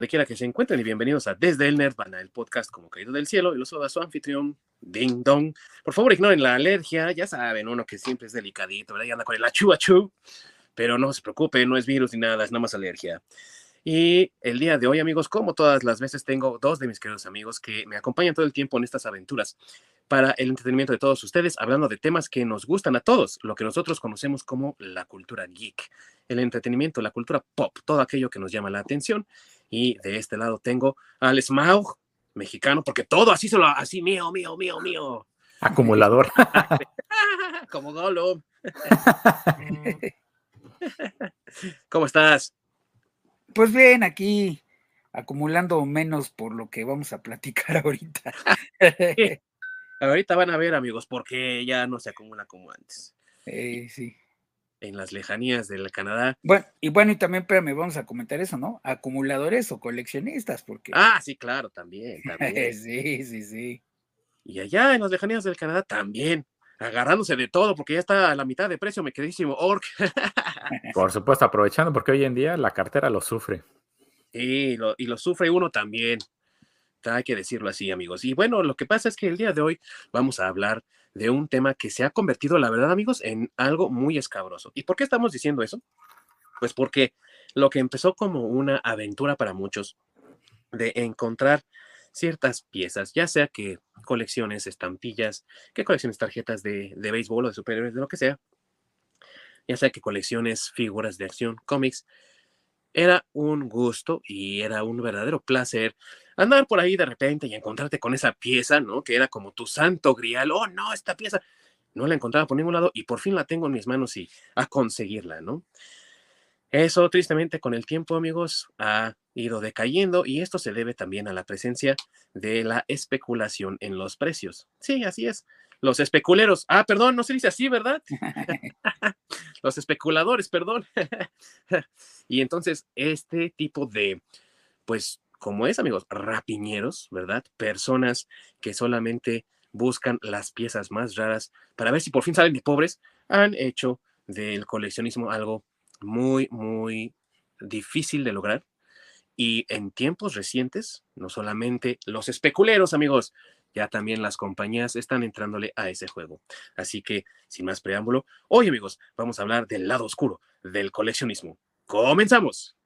de quiera que se encuentren y bienvenidos a Desde el Nerdvana, el podcast como caído del cielo y los saluda su anfitrión, Ding Dong. Por favor, ignoren la alergia, ya saben, uno que siempre es delicadito, ¿verdad? Y anda con el achu achu, pero no se preocupe, no es virus ni nada, es nada más alergia. Y el día de hoy, amigos, como todas las veces, tengo dos de mis queridos amigos que me acompañan todo el tiempo en estas aventuras para el entretenimiento de todos ustedes, hablando de temas que nos gustan a todos, lo que nosotros conocemos como la cultura geek, el entretenimiento, la cultura pop, todo aquello que nos llama la atención. Y de este lado tengo al Smaug, mexicano, porque todo así solo, así mío, mío, mío, mío. Acumulador. Como Golo. ¿Cómo estás? Pues bien, aquí acumulando menos por lo que vamos a platicar ahorita. ahorita van a ver, amigos, porque ya no se acumula como antes. Eh, sí en las lejanías del Canadá. Bueno, y bueno, y también, me vamos a comentar eso, ¿no? Acumuladores o coleccionistas, porque. Ah, sí, claro, también. sí, sí, sí. Y allá en las lejanías del Canadá también, agarrándose de todo, porque ya está a la mitad de precio, mi queridísimo Orc. Por supuesto, aprovechando, porque hoy en día la cartera lo sufre. Sí, lo, y lo sufre uno también. Hay que decirlo así, amigos. Y bueno, lo que pasa es que el día de hoy vamos a hablar de un tema que se ha convertido, la verdad, amigos, en algo muy escabroso. ¿Y por qué estamos diciendo eso? Pues porque lo que empezó como una aventura para muchos de encontrar ciertas piezas, ya sea que colecciones, estampillas, que colecciones tarjetas de, de béisbol o de superhéroes, de lo que sea, ya sea que colecciones figuras de acción, cómics, era un gusto y era un verdadero placer andar por ahí de repente y encontrarte con esa pieza, ¿no? Que era como tu santo grial. Oh, no, esta pieza. No la encontraba por ningún lado y por fin la tengo en mis manos y a conseguirla, ¿no? Eso, tristemente, con el tiempo, amigos, ha ido decayendo y esto se debe también a la presencia de la especulación en los precios. Sí, así es. Los especuleros. Ah, perdón, no se dice así, ¿verdad? los especuladores, perdón. y entonces, este tipo de, pues, como es, amigos, rapiñeros, ¿verdad? Personas que solamente buscan las piezas más raras para ver si por fin salen de pobres, han hecho del coleccionismo algo muy, muy difícil de lograr. Y en tiempos recientes, no solamente los especuleros, amigos, ya también las compañías están entrándole a ese juego. Así que, sin más preámbulo, hoy, amigos, vamos a hablar del lado oscuro del coleccionismo. ¡Comenzamos!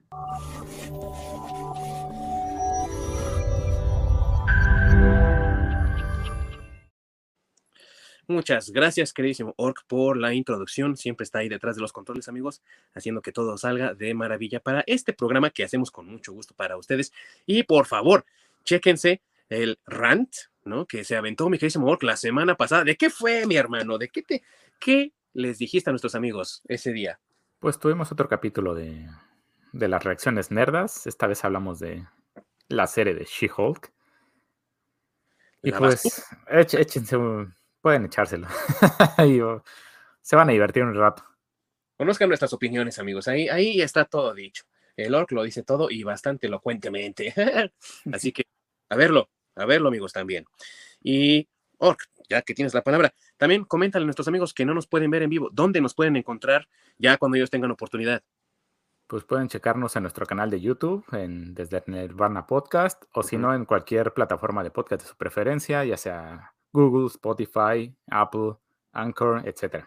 Muchas gracias, queridísimo Orc, por la introducción. Siempre está ahí detrás de los controles, amigos, haciendo que todo salga de maravilla para este programa que hacemos con mucho gusto para ustedes. Y por favor, chéquense el rant, ¿no? Que se aventó mi queridísimo Orc la semana pasada. ¿De qué fue, mi hermano? ¿De qué te, qué les dijiste a nuestros amigos ese día? Pues tuvimos otro capítulo de, de las reacciones nerdas. Esta vez hablamos de la serie de She-Hulk. Y pues, échense un pueden echárselo. se van a divertir un rato. Conozcan nuestras opiniones, amigos. Ahí, ahí está todo dicho. El Orc lo dice todo y bastante elocuentemente. Así que a verlo, a verlo, amigos, también. Y Orc, ya que tienes la palabra, también coméntale a nuestros amigos que no nos pueden ver en vivo, dónde nos pueden encontrar ya cuando ellos tengan oportunidad. Pues pueden checarnos en nuestro canal de YouTube, en Desde Nirvana Podcast, o si no, en cualquier plataforma de podcast de su preferencia, ya sea Google, Spotify, Apple, Anchor, etc.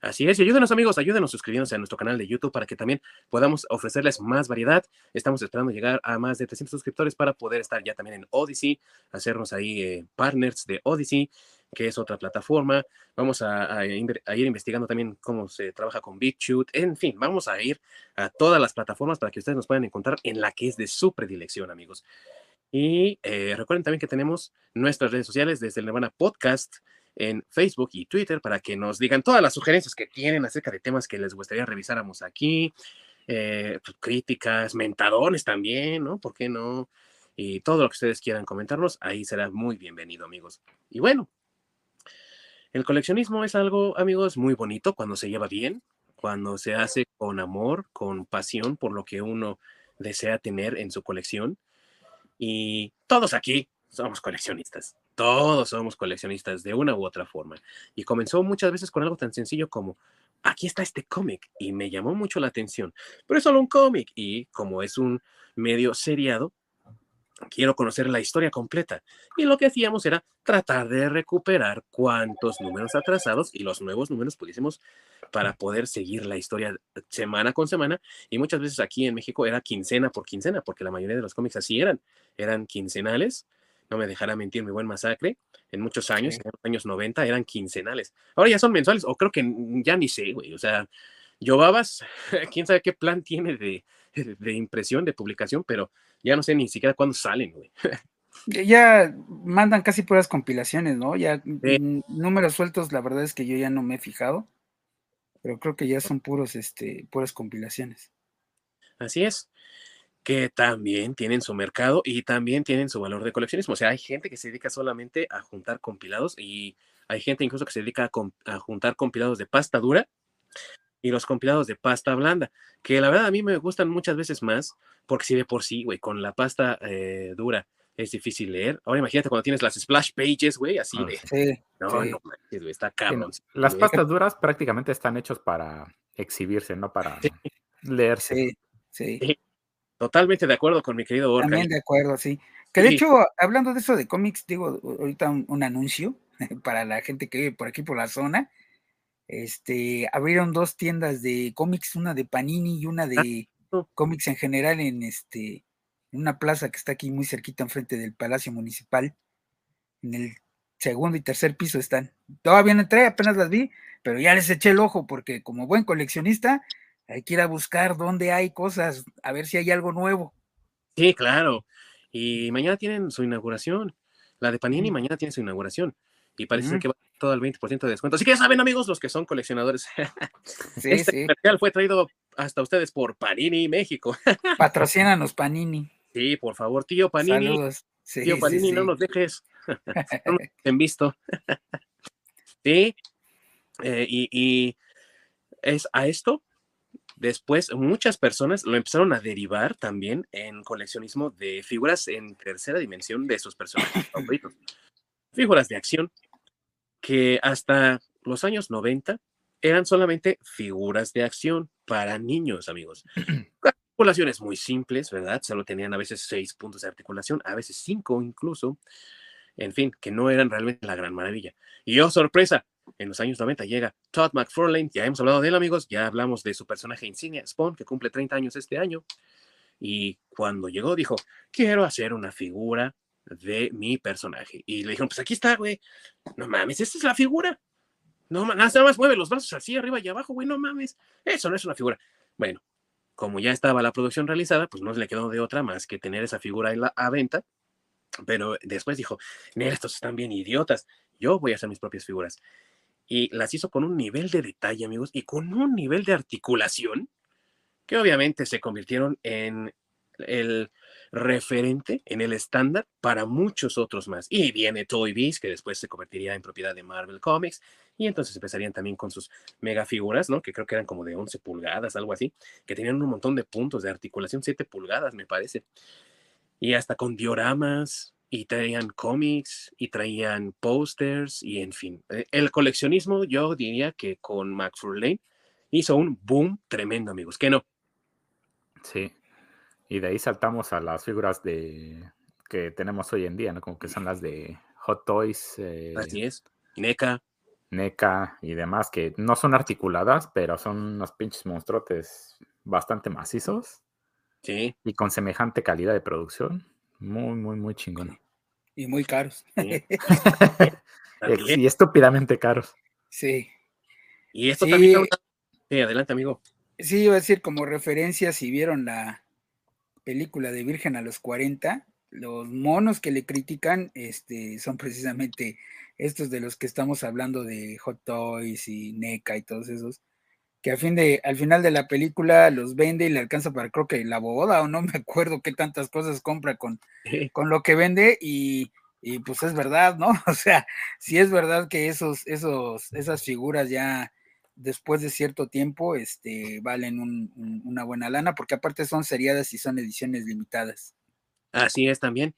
Así es, y ayúdenos amigos, ayúdenos suscribiéndose a nuestro canal de YouTube para que también podamos ofrecerles más variedad. Estamos esperando llegar a más de 300 suscriptores para poder estar ya también en Odyssey, hacernos ahí eh, partners de Odyssey, que es otra plataforma. Vamos a, ir investigando también cómo se trabaja con BitChute. En fin, vamos a ir a todas las plataformas para que ustedes nos puedan encontrar en la que es de su predilección, amigos. Y eh, recuerden también que tenemos nuestras redes sociales desde el Nirvana Podcast en Facebook y Twitter para que nos digan todas las sugerencias que tienen acerca de temas que les gustaría revisáramos aquí, eh, pues, críticas, mentadores también, ¿no? ¿Por qué no? Y todo lo que ustedes quieran comentarnos, ahí será muy bienvenido, amigos. Y bueno, el coleccionismo es algo, amigos, muy bonito cuando se lleva bien, cuando se hace con amor, con pasión por lo que uno desea tener en su colección. Y todos aquí somos coleccionistas. Todos somos coleccionistas de una u otra forma. Y comenzó muchas veces con algo tan sencillo como aquí está este cómic y me llamó mucho la atención, pero es solo un cómic y como es un medio seriado, quiero conocer la historia completa. Y lo que hacíamos era tratar de recuperar cuántos números atrasados y los nuevos números pudiésemos para poder seguir la historia semana con semana. Y muchas veces aquí en México era quincena por quincena, porque la mayoría de los cómics así eran, eran quincenales. No me dejará mentir mi buen masacre. En muchos años, en los años 90, eran quincenales. Ahora ya son mensuales, o creo que ya ni sé, güey. O sea, yo babas, quién sabe qué plan tiene de, de impresión, de publicación, pero ya no sé ni siquiera cuándo salen, güey. Ya mandan casi puras compilaciones, ¿no? Ya números sueltos, la verdad es que yo ya no me he fijado, pero creo que ya son puros, este, puras compilaciones. Así es, que también tienen su mercado y también tienen su valor de coleccionismo. O sea, hay gente que se dedica solamente a juntar compilados y hay gente incluso que se dedica a, a juntar compilados de pasta dura y los compilados de pasta blanda, que la verdad a mí me gustan muchas veces más, porque si de por sí, güey, con la pasta eh, dura es difícil leer. Ahora imagínate cuando tienes las splash pages, güey, así ah, de... Sí, no, no, güey, está cabrón. las pastas duras prácticamente están hechos para exhibirse, no para leerse. Sí, sí. Totalmente de acuerdo con mi querido Borja. También de acuerdo, sí. Que de hecho, hablando de eso de cómics, digo ahorita un anuncio para la gente que vive por aquí por la zona este, abrieron dos tiendas de cómics, una de Panini y una ah, de cómics en general en este, en una plaza que está aquí muy cerquita enfrente del Palacio Municipal. En el segundo y tercer piso están. Todavía no entré, apenas las vi, pero ya les eché el ojo porque como buen coleccionista hay que ir a buscar dónde hay cosas, a ver si hay algo nuevo. Sí, claro. Y mañana tienen su inauguración. La de Panini mañana tiene su inauguración. Y parece que va todo el 20% de descuento. Así que ya saben, amigos, los que son coleccionadores. este material fue traído hasta ustedes por Panini México. Patrocínanos, Panini. Sí, por favor, tío Panini. Saludos. tío Panini, no nos dejes. no nos en visto. sí. Eh, y, y es a esto Después, muchas personas lo empezaron a derivar también en coleccionismo de figuras en tercera dimensión de sus personajes favoritos. Figuras de acción, que hasta los años 90 eran solamente figuras de acción para niños, amigos. Articulaciones muy simples, ¿verdad? Solo tenían a veces seis puntos de articulación, a veces cinco incluso. En fin, que no eran realmente la gran maravilla. Y oh, sorpresa, en los años 90 llega Todd McFarlane, ya hemos hablado de él, amigos, ya hablamos de su personaje insignia, Spawn, que cumple 30 años este año. Y cuando llegó, dijo, quiero hacer una figura de mi personaje. Y le dijeron, pues aquí está, güey. No mames, esta es la figura. No mames, nada más mueve los brazos así, arriba y abajo, güey, no mames. Eso no es una figura. Bueno, como ya estaba la producción realizada, pues no le quedó de otra más que tener esa figura en la, a venta. Pero después dijo, estos están bien idiotas. Yo voy a hacer mis propias figuras. Y las hizo con un nivel de detalle, amigos, y con un nivel de articulación que obviamente se convirtieron en el referente en el estándar para muchos otros más. Y viene Toy Biz, que después se convertiría en propiedad de Marvel Comics, y entonces empezarían también con sus mega figuras, ¿no? Que creo que eran como de 11 pulgadas, algo así, que tenían un montón de puntos de articulación, 7 pulgadas, me parece. Y hasta con dioramas, y traían cómics, y traían posters, y en fin. Eh, el coleccionismo, yo diría que con McFarlane hizo un boom tremendo, amigos, que no. Sí, y de ahí saltamos a las figuras de que tenemos hoy en día, ¿no? Como que son las de Hot Toys. Eh, Así es. NECA. NECA y demás, que no son articuladas, pero son unos pinches monstruotes bastante macizos. Sí. Y con semejante calidad de producción. Muy, muy, muy chingón. Y muy caros. y estúpidamente caros. Sí. Y esto también. Sí, adelante, amigo. Sí, iba a decir, como referencia, si vieron la, película de Virgen a los 40, los monos que le critican este, son precisamente estos de los que estamos hablando de Hot Toys y NECA y todos esos, que al, fin de, al final de la película los vende y le alcanza para creo que la boda o no me acuerdo qué tantas cosas compra con, con lo que vende y, y, pues es verdad, ¿no? O sea, si es verdad que esos, esos, esas figuras ya después de cierto tiempo este, valen una buena lana, porque aparte son seriadas y son ediciones limitadas. Así es también.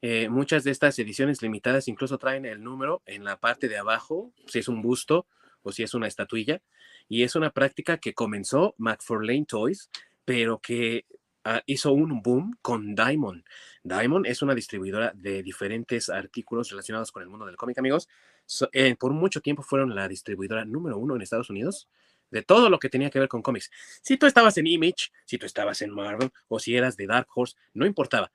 Eh, muchas de estas ediciones limitadas incluso traen el número en la parte de abajo, si es un busto o si es una estatuilla. Y es una práctica que comenzó McFarlane Toys, pero que ah, hizo un boom con Diamond. Diamond es una distribuidora de diferentes artículos relacionados con el mundo del cómic, amigos. Eh, por mucho tiempo fueron la distribuidora número uno en Estados Unidos de todo lo que tenía que ver con cómics. Si tú estabas en Image, si tú estabas en Marvel o si eras de Dark Horse, no importaba.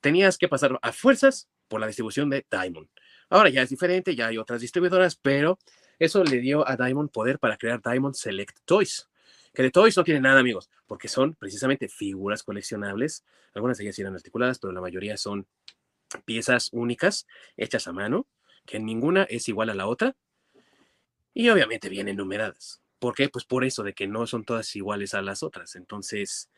Tenías que pasar a fuerzas por la distribución de Diamond. Ahora ya es diferente, ya hay otras distribuidoras, pero eso le dio a Diamond poder para crear Diamond Select Toys. Que de Toys no tiene nada, amigos, porque son precisamente figuras coleccionables. Algunas de ellas eran articuladas, pero la mayoría son piezas únicas, hechas a mano, que ninguna es igual a la otra. Y obviamente vienen numeradas. ¿Por qué? Pues por eso, de que no son todas iguales a las otras. Entonces,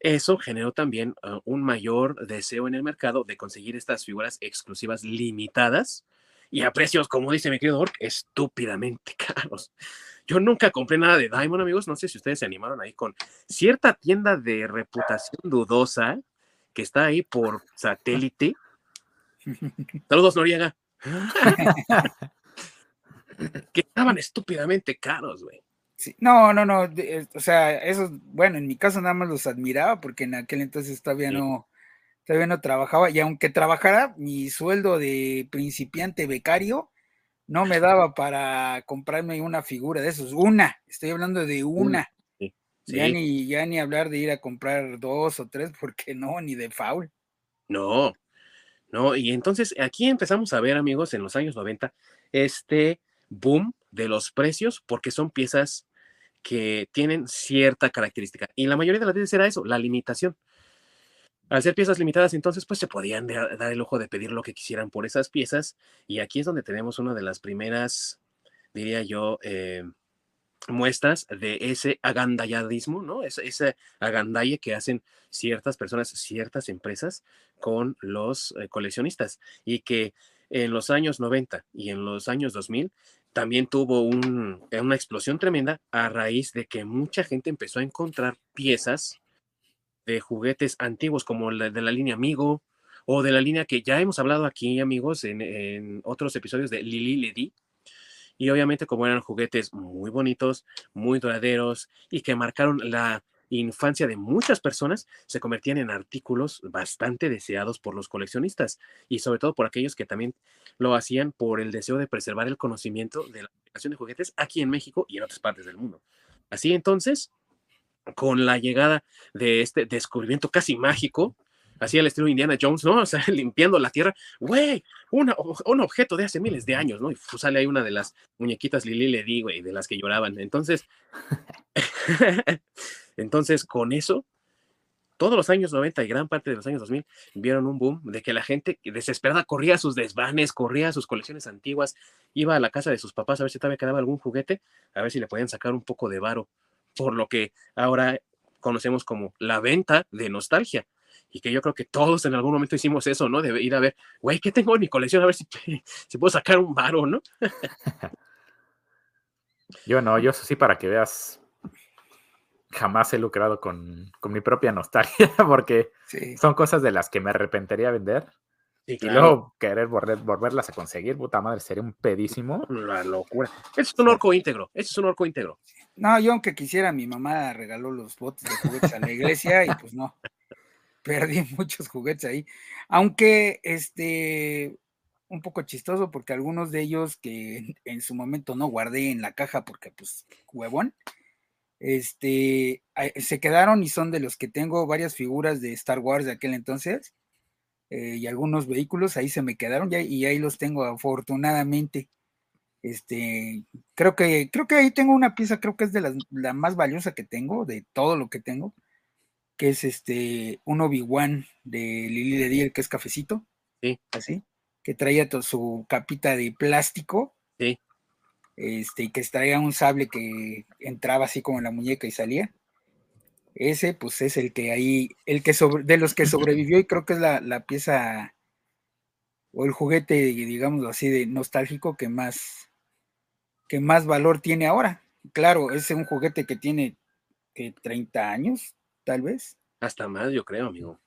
eso generó también ah, un mayor deseo en el mercado de conseguir estas figuras exclusivas limitadas y a precios, como dice mi querido Ork, estúpidamente caros. Yo nunca compré nada de Diamond, amigos. No sé si ustedes se animaron ahí con cierta tienda de reputación dudosa que está ahí por satélite. Saludos, Noriega. que estaban estúpidamente caros, güey. No, no, no, o sea, eso, bueno, en mi caso nada más los admiraba porque en aquel entonces todavía no, todavía no trabajaba y aunque trabajara, mi sueldo de principiante becario no me daba para comprarme una figura de esos, una, estoy hablando de una. Ya, ni, ya ni hablar de ir a comprar dos o tres, porque no, ni de foul. No, no, y entonces aquí empezamos a ver, amigos, en los años 90, este boom de los precios porque son piezas que tienen cierta característica. Y la mayoría de las veces era eso, la limitación. Al ser piezas limitadas, entonces, pues se podían dar el ojo de pedir lo que quisieran por esas piezas. Y aquí es donde tenemos una de las primeras, diría yo, eh, muestras de ese agandalladismo, ¿no? Ese, ese agandalle que hacen ciertas personas, ciertas empresas con los eh, coleccionistas. Y que en los años 90 y en los años 2000 también tuvo eh, una explosión tremenda a raíz de que mucha gente empezó a encontrar piezas de juguetes antiguos como la de la línea Amigo o de la línea que ya hemos hablado aquí, amigos, en, otros episodios de Lili Ledi. Y obviamente como eran juguetes muy bonitos, muy duraderos y que marcaron la infancia de muchas personas se convertían en artículos bastante deseados por los coleccionistas y sobre todo por aquellos que también lo hacían por el deseo de preservar el conocimiento de la fabricación de juguetes aquí en México y en otras partes del mundo. Así entonces, con la llegada de este descubrimiento casi mágico, así al estilo Indiana Jones, ¿no? O sea, limpiando la tierra, güey, un objeto de hace miles de años, ¿no? Y sale ahí una de las muñequitas Lili le di, güey, de las que lloraban. Entonces, Entonces, con eso, todos los años 90 y gran parte de los años 2000 vieron un boom de que la gente desesperada corría a sus desvanes, corría a sus colecciones antiguas, iba a la casa de sus papás a ver si todavía quedaba algún juguete, a ver si le podían sacar un poco de varo, por lo que ahora conocemos como la venta de nostalgia. Y que yo creo que todos en algún momento hicimos eso, ¿no? De ir a ver, güey, ¿qué tengo en mi colección? A ver si, si puedo sacar un varo, ¿no? yo no, yo sí para que veas jamás he lucrado con, mi propia nostalgia porque son cosas de las que me arrepentiría vender. Y luego querer volverlas a conseguir, puta madre, sería un pedísimo. La locura. Eso es un orco íntegro. Eso es un orco íntegro. No, yo aunque quisiera, mi mamá regaló los botes de juguetes a la iglesia y pues no. Perdí muchos juguetes ahí. Aunque, este, un poco chistoso porque algunos de ellos que en su momento no guardé en la caja porque pues huevón, este, se quedaron y son de los que tengo varias figuras de Star Wars de aquel entonces eh, y algunos vehículos ahí se me quedaron ya, y ahí los tengo afortunadamente. Este, creo que, creo que ahí tengo una pieza, creo que es de la más valiosa que tengo, de todo lo que tengo, que es este, un Obi-Wan de Lily de Diel, que es cafecito. Sí. Así, que traía todo su capita de plástico. Sí este, y que traía un sable que entraba así como en la muñeca y salía. Ese, pues es el que ahí, el que sobre, de los que sobrevivió, y creo que es la, pieza o el juguete, digamos así, de nostálgico que más, que más valor tiene ahora. Claro, es un juguete que tiene que 30 años, tal vez. Hasta más, yo creo, amigo.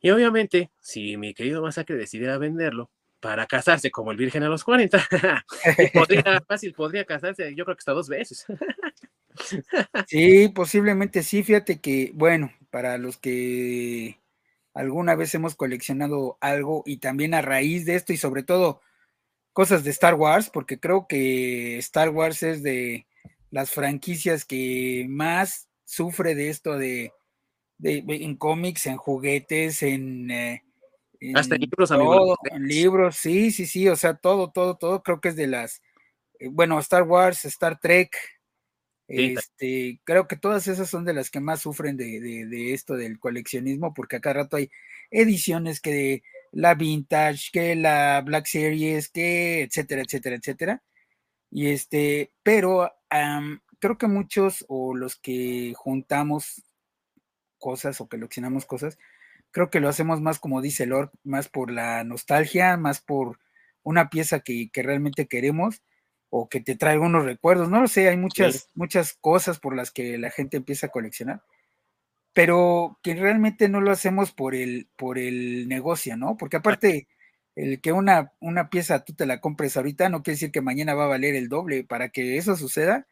Y obviamente, si mi querido Masacre decidiera venderlo, para casarse como el virgen a los 40. podría, fácil, podría casarse, yo creo que hasta dos veces. Sí, posiblemente sí. Fíjate que, bueno, para los que alguna vez hemos coleccionado algo y también a raíz de esto y sobre todo cosas de Star Wars, porque creo que Star Wars es de las franquicias que más sufre de esto de, en cómics, en juguetes, en... Eh, hasta libros, En libros, sí, sí, sí, o sea, todo, todo, todo, creo que es de las, eh, bueno, Star Wars, Star Trek, este, creo que todas esas son de las que más sufren de, esto del coleccionismo, porque acá rato hay ediciones que de la Vintage, que la Black Series, que etcétera, etcétera, etcétera. Y este, pero creo que muchos o los que juntamos cosas o coleccionamos cosas, creo que lo hacemos más como dice Lord, más por la nostalgia, más por una pieza que, que realmente queremos o que te trae unos recuerdos, no lo sé, hay muchas, muchas cosas por las que la gente empieza a coleccionar, pero que realmente no lo hacemos por el, por el negocio, ¿no? Porque aparte, el que una, una pieza tú te la compres ahorita no quiere decir que mañana va a valer el doble. Para que eso suceda,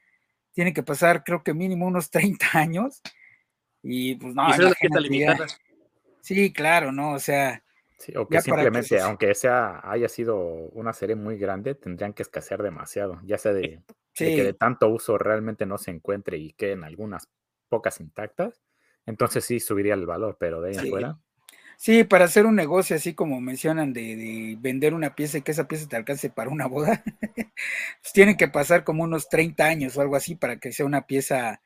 tiene que pasar, creo que mínimo unos 30 años. Y pues no, sí, claro, ¿no? O sea, o que simplemente, aunque sea, haya sido una serie muy grande, tendrían que escasear demasiado, ya sea de, que de tanto uso realmente no se encuentre y queden algunas pocas intactas, entonces sí subiría el valor, pero de ahí en fuera. Sí, para hacer un negocio así como mencionan de, vender una pieza y que esa pieza te alcance para una boda, pues tienen que pasar como unos 30 años o algo así para que sea una pieza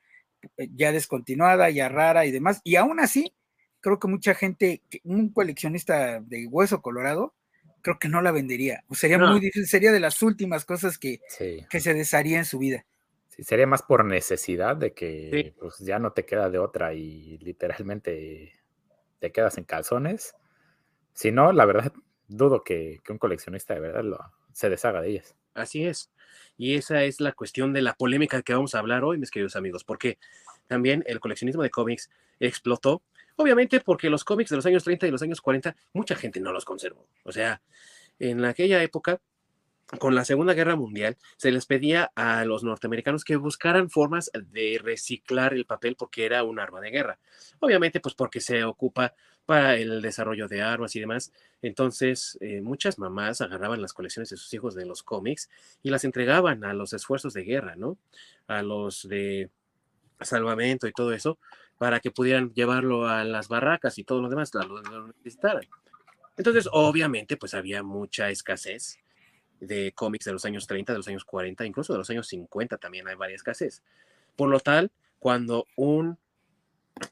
eh, ya descontinuada, ya rara y demás. Y aún así, creo que mucha gente, un coleccionista de hueso colorado, creo que no la vendería. O sería muy difícil, sería de las últimas cosas que, que se desharía en su vida. Sí, sería más por necesidad de que pues, ya no te queda de otra y literalmente te quedas en calzones. Si no, la verdad, dudo que, un coleccionista de verdad lo, se deshaga de ellas. Así es. Y esa es la cuestión de la polémica que vamos a hablar hoy, mis queridos amigos, porque también el coleccionismo de cómics explotó Obviamente porque los cómics de los años 30 y los años 40, mucha gente no los conservó. O sea, en aquella época, con la Segunda Guerra Mundial, se les pedía a los norteamericanos que buscaran formas de reciclar el papel porque era un arma de guerra. Obviamente, pues porque se ocupa para el desarrollo de armas y demás. Entonces, eh, muchas mamás agarraban las colecciones de sus hijos de los cómics y las entregaban a los esfuerzos de guerra, ¿no? A los de salvamento y todo eso, para que pudieran llevarlo a las barracas y todo lo demás, lo, lo necesitaran. Entonces, obviamente, pues había mucha escasez de cómics de los años 30, de los años 40, incluso de los años 50 también hay varias escasez. Por lo tal, cuando un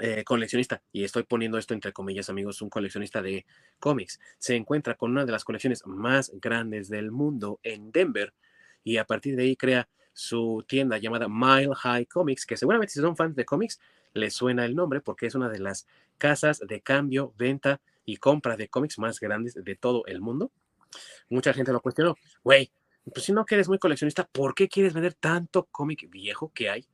eh, coleccionista, y estoy poniendo esto entre comillas amigos, un coleccionista de cómics, se encuentra con una de las colecciones más grandes del mundo en Denver y a partir de ahí crea su tienda llamada Mile High Comics, que seguramente si son fans de cómics le suena el nombre porque es una de las casas de cambio, venta y compra de cómics más grandes de todo el mundo. Mucha gente lo cuestionó. Güey, pues si no que eres muy coleccionista, ¿por qué quieres vender tanto cómic viejo que hay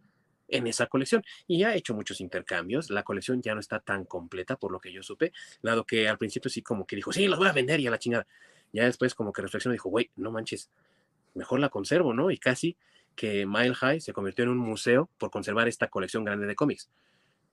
en esa colección? Y ha hecho muchos intercambios. La colección ya no está tan completa, por lo que yo supe, dado que al principio sí como que dijo, sí, los voy a vender y a la chingada. Ya después como que reflexionó dijo, güey, no manches, mejor la conservo, ¿no? Y casi que Mile High se convirtió en un museo por conservar esta colección grande de cómics.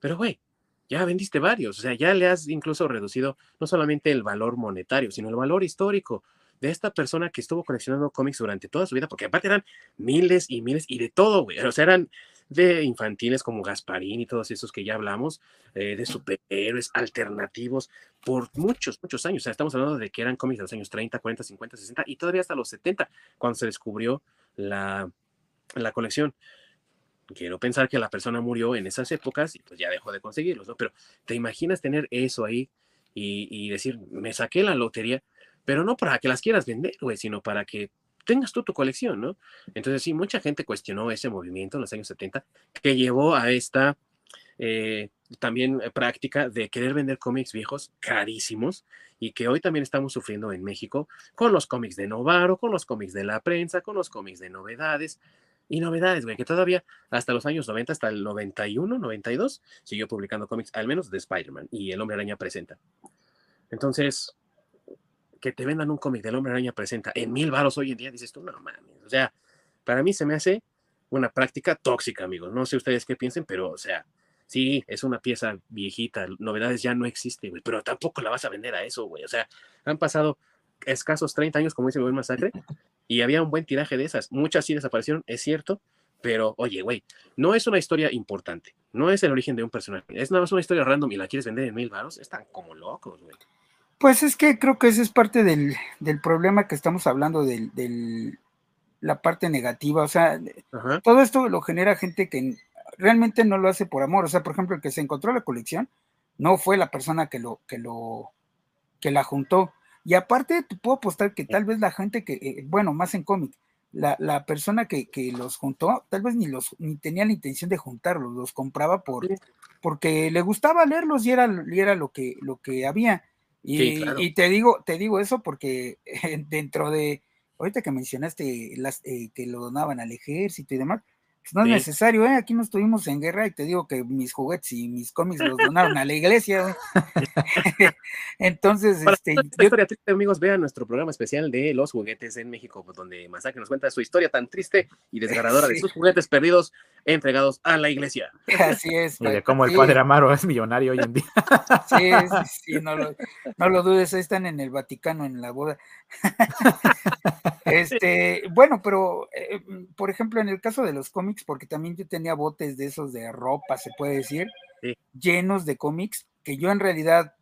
Pero, güey, ya vendiste varios, o sea, ya le has incluso reducido no solamente el valor monetario, sino el valor histórico de esta persona que estuvo coleccionando cómics durante toda su vida, porque aparte eran miles y miles y de todo, güey. O sea, eran de infantiles como Gasparín y todos esos que ya hablamos, eh, de superhéroes alternativos por muchos, muchos años. O sea, estamos hablando de que eran cómics de los años 30, 40, 50, 60 y todavía hasta los 70, cuando se descubrió la, la colección. Quiero pensar que la persona murió en esas épocas y pues ya dejó de conseguirlos, ¿no? Pero te imaginas tener eso ahí y, decir, me saqué la lotería, pero no para que las quieras vender, güey, sino para que tengas tú tu colección, ¿no? Entonces sí, mucha gente cuestionó ese movimiento en los años 70 que llevó a esta eh, también práctica de querer vender cómics viejos carísimos y que hoy también estamos sufriendo en México con los cómics de Novaro, con los cómics de la prensa, con los cómics de novedades y novedades, güey, que todavía hasta los años 90, hasta el 91, 92, siguió publicando cómics, al menos de Spider-Man y El Hombre Araña presenta. Entonces, que te vendan un cómic del Hombre Araña presenta en mil varos hoy en día, dices tú, no mames. O sea, para mí se me hace una práctica tóxica, amigos. No sé ustedes qué piensen, pero, o sea, sí, es una pieza viejita, novedades ya no existen, güey, pero tampoco la vas a vender a eso, güey. O sea, han pasado escasos 30 años, como dice el Masacre, y había un buen tiraje de esas. Muchas sí desaparecieron, es cierto, pero oye, güey, no es una historia importante, no es el origen de un personaje, es nada más una historia random y la quieres vender en mil varos, están como locos, güey. Pues es que creo que ese es parte del, problema que estamos hablando, de la parte negativa, o sea, todo esto lo genera gente que realmente no lo hace por amor, o sea, por ejemplo, el que se encontró la colección no fue la persona que lo, que lo, que la juntó, y aparte te puedo apostar que tal vez la gente que, eh, bueno, más en cómic, la, persona que, los juntó, tal vez ni los ni tenía la intención de juntarlos, los compraba por porque le gustaba leerlos y era, y era lo que lo que había. Y, te digo, te digo eso porque dentro de, ahorita que mencionaste las, eh, que lo donaban al ejército y demás, no es necesario, ¿eh? Aquí no estuvimos en guerra y te digo que mis juguetes y mis cómics los donaron a la iglesia. Entonces, este. historia triste, amigos, vean nuestro programa especial de los juguetes en México, donde Masacre nos cuenta su historia tan triste y desgarradora de sus juguetes perdidos entregados a la iglesia. Así es. Y de cómo el padre Amaro es millonario hoy en día. Sí, sí, no lo, no lo dudes, ahí están en el Vaticano en la boda. Este, bueno, pero eh, por ejemplo, en el caso de los cómics, porque también yo tenía botes de esos de ropa, se puede decir, llenos de cómics, que yo en realidad,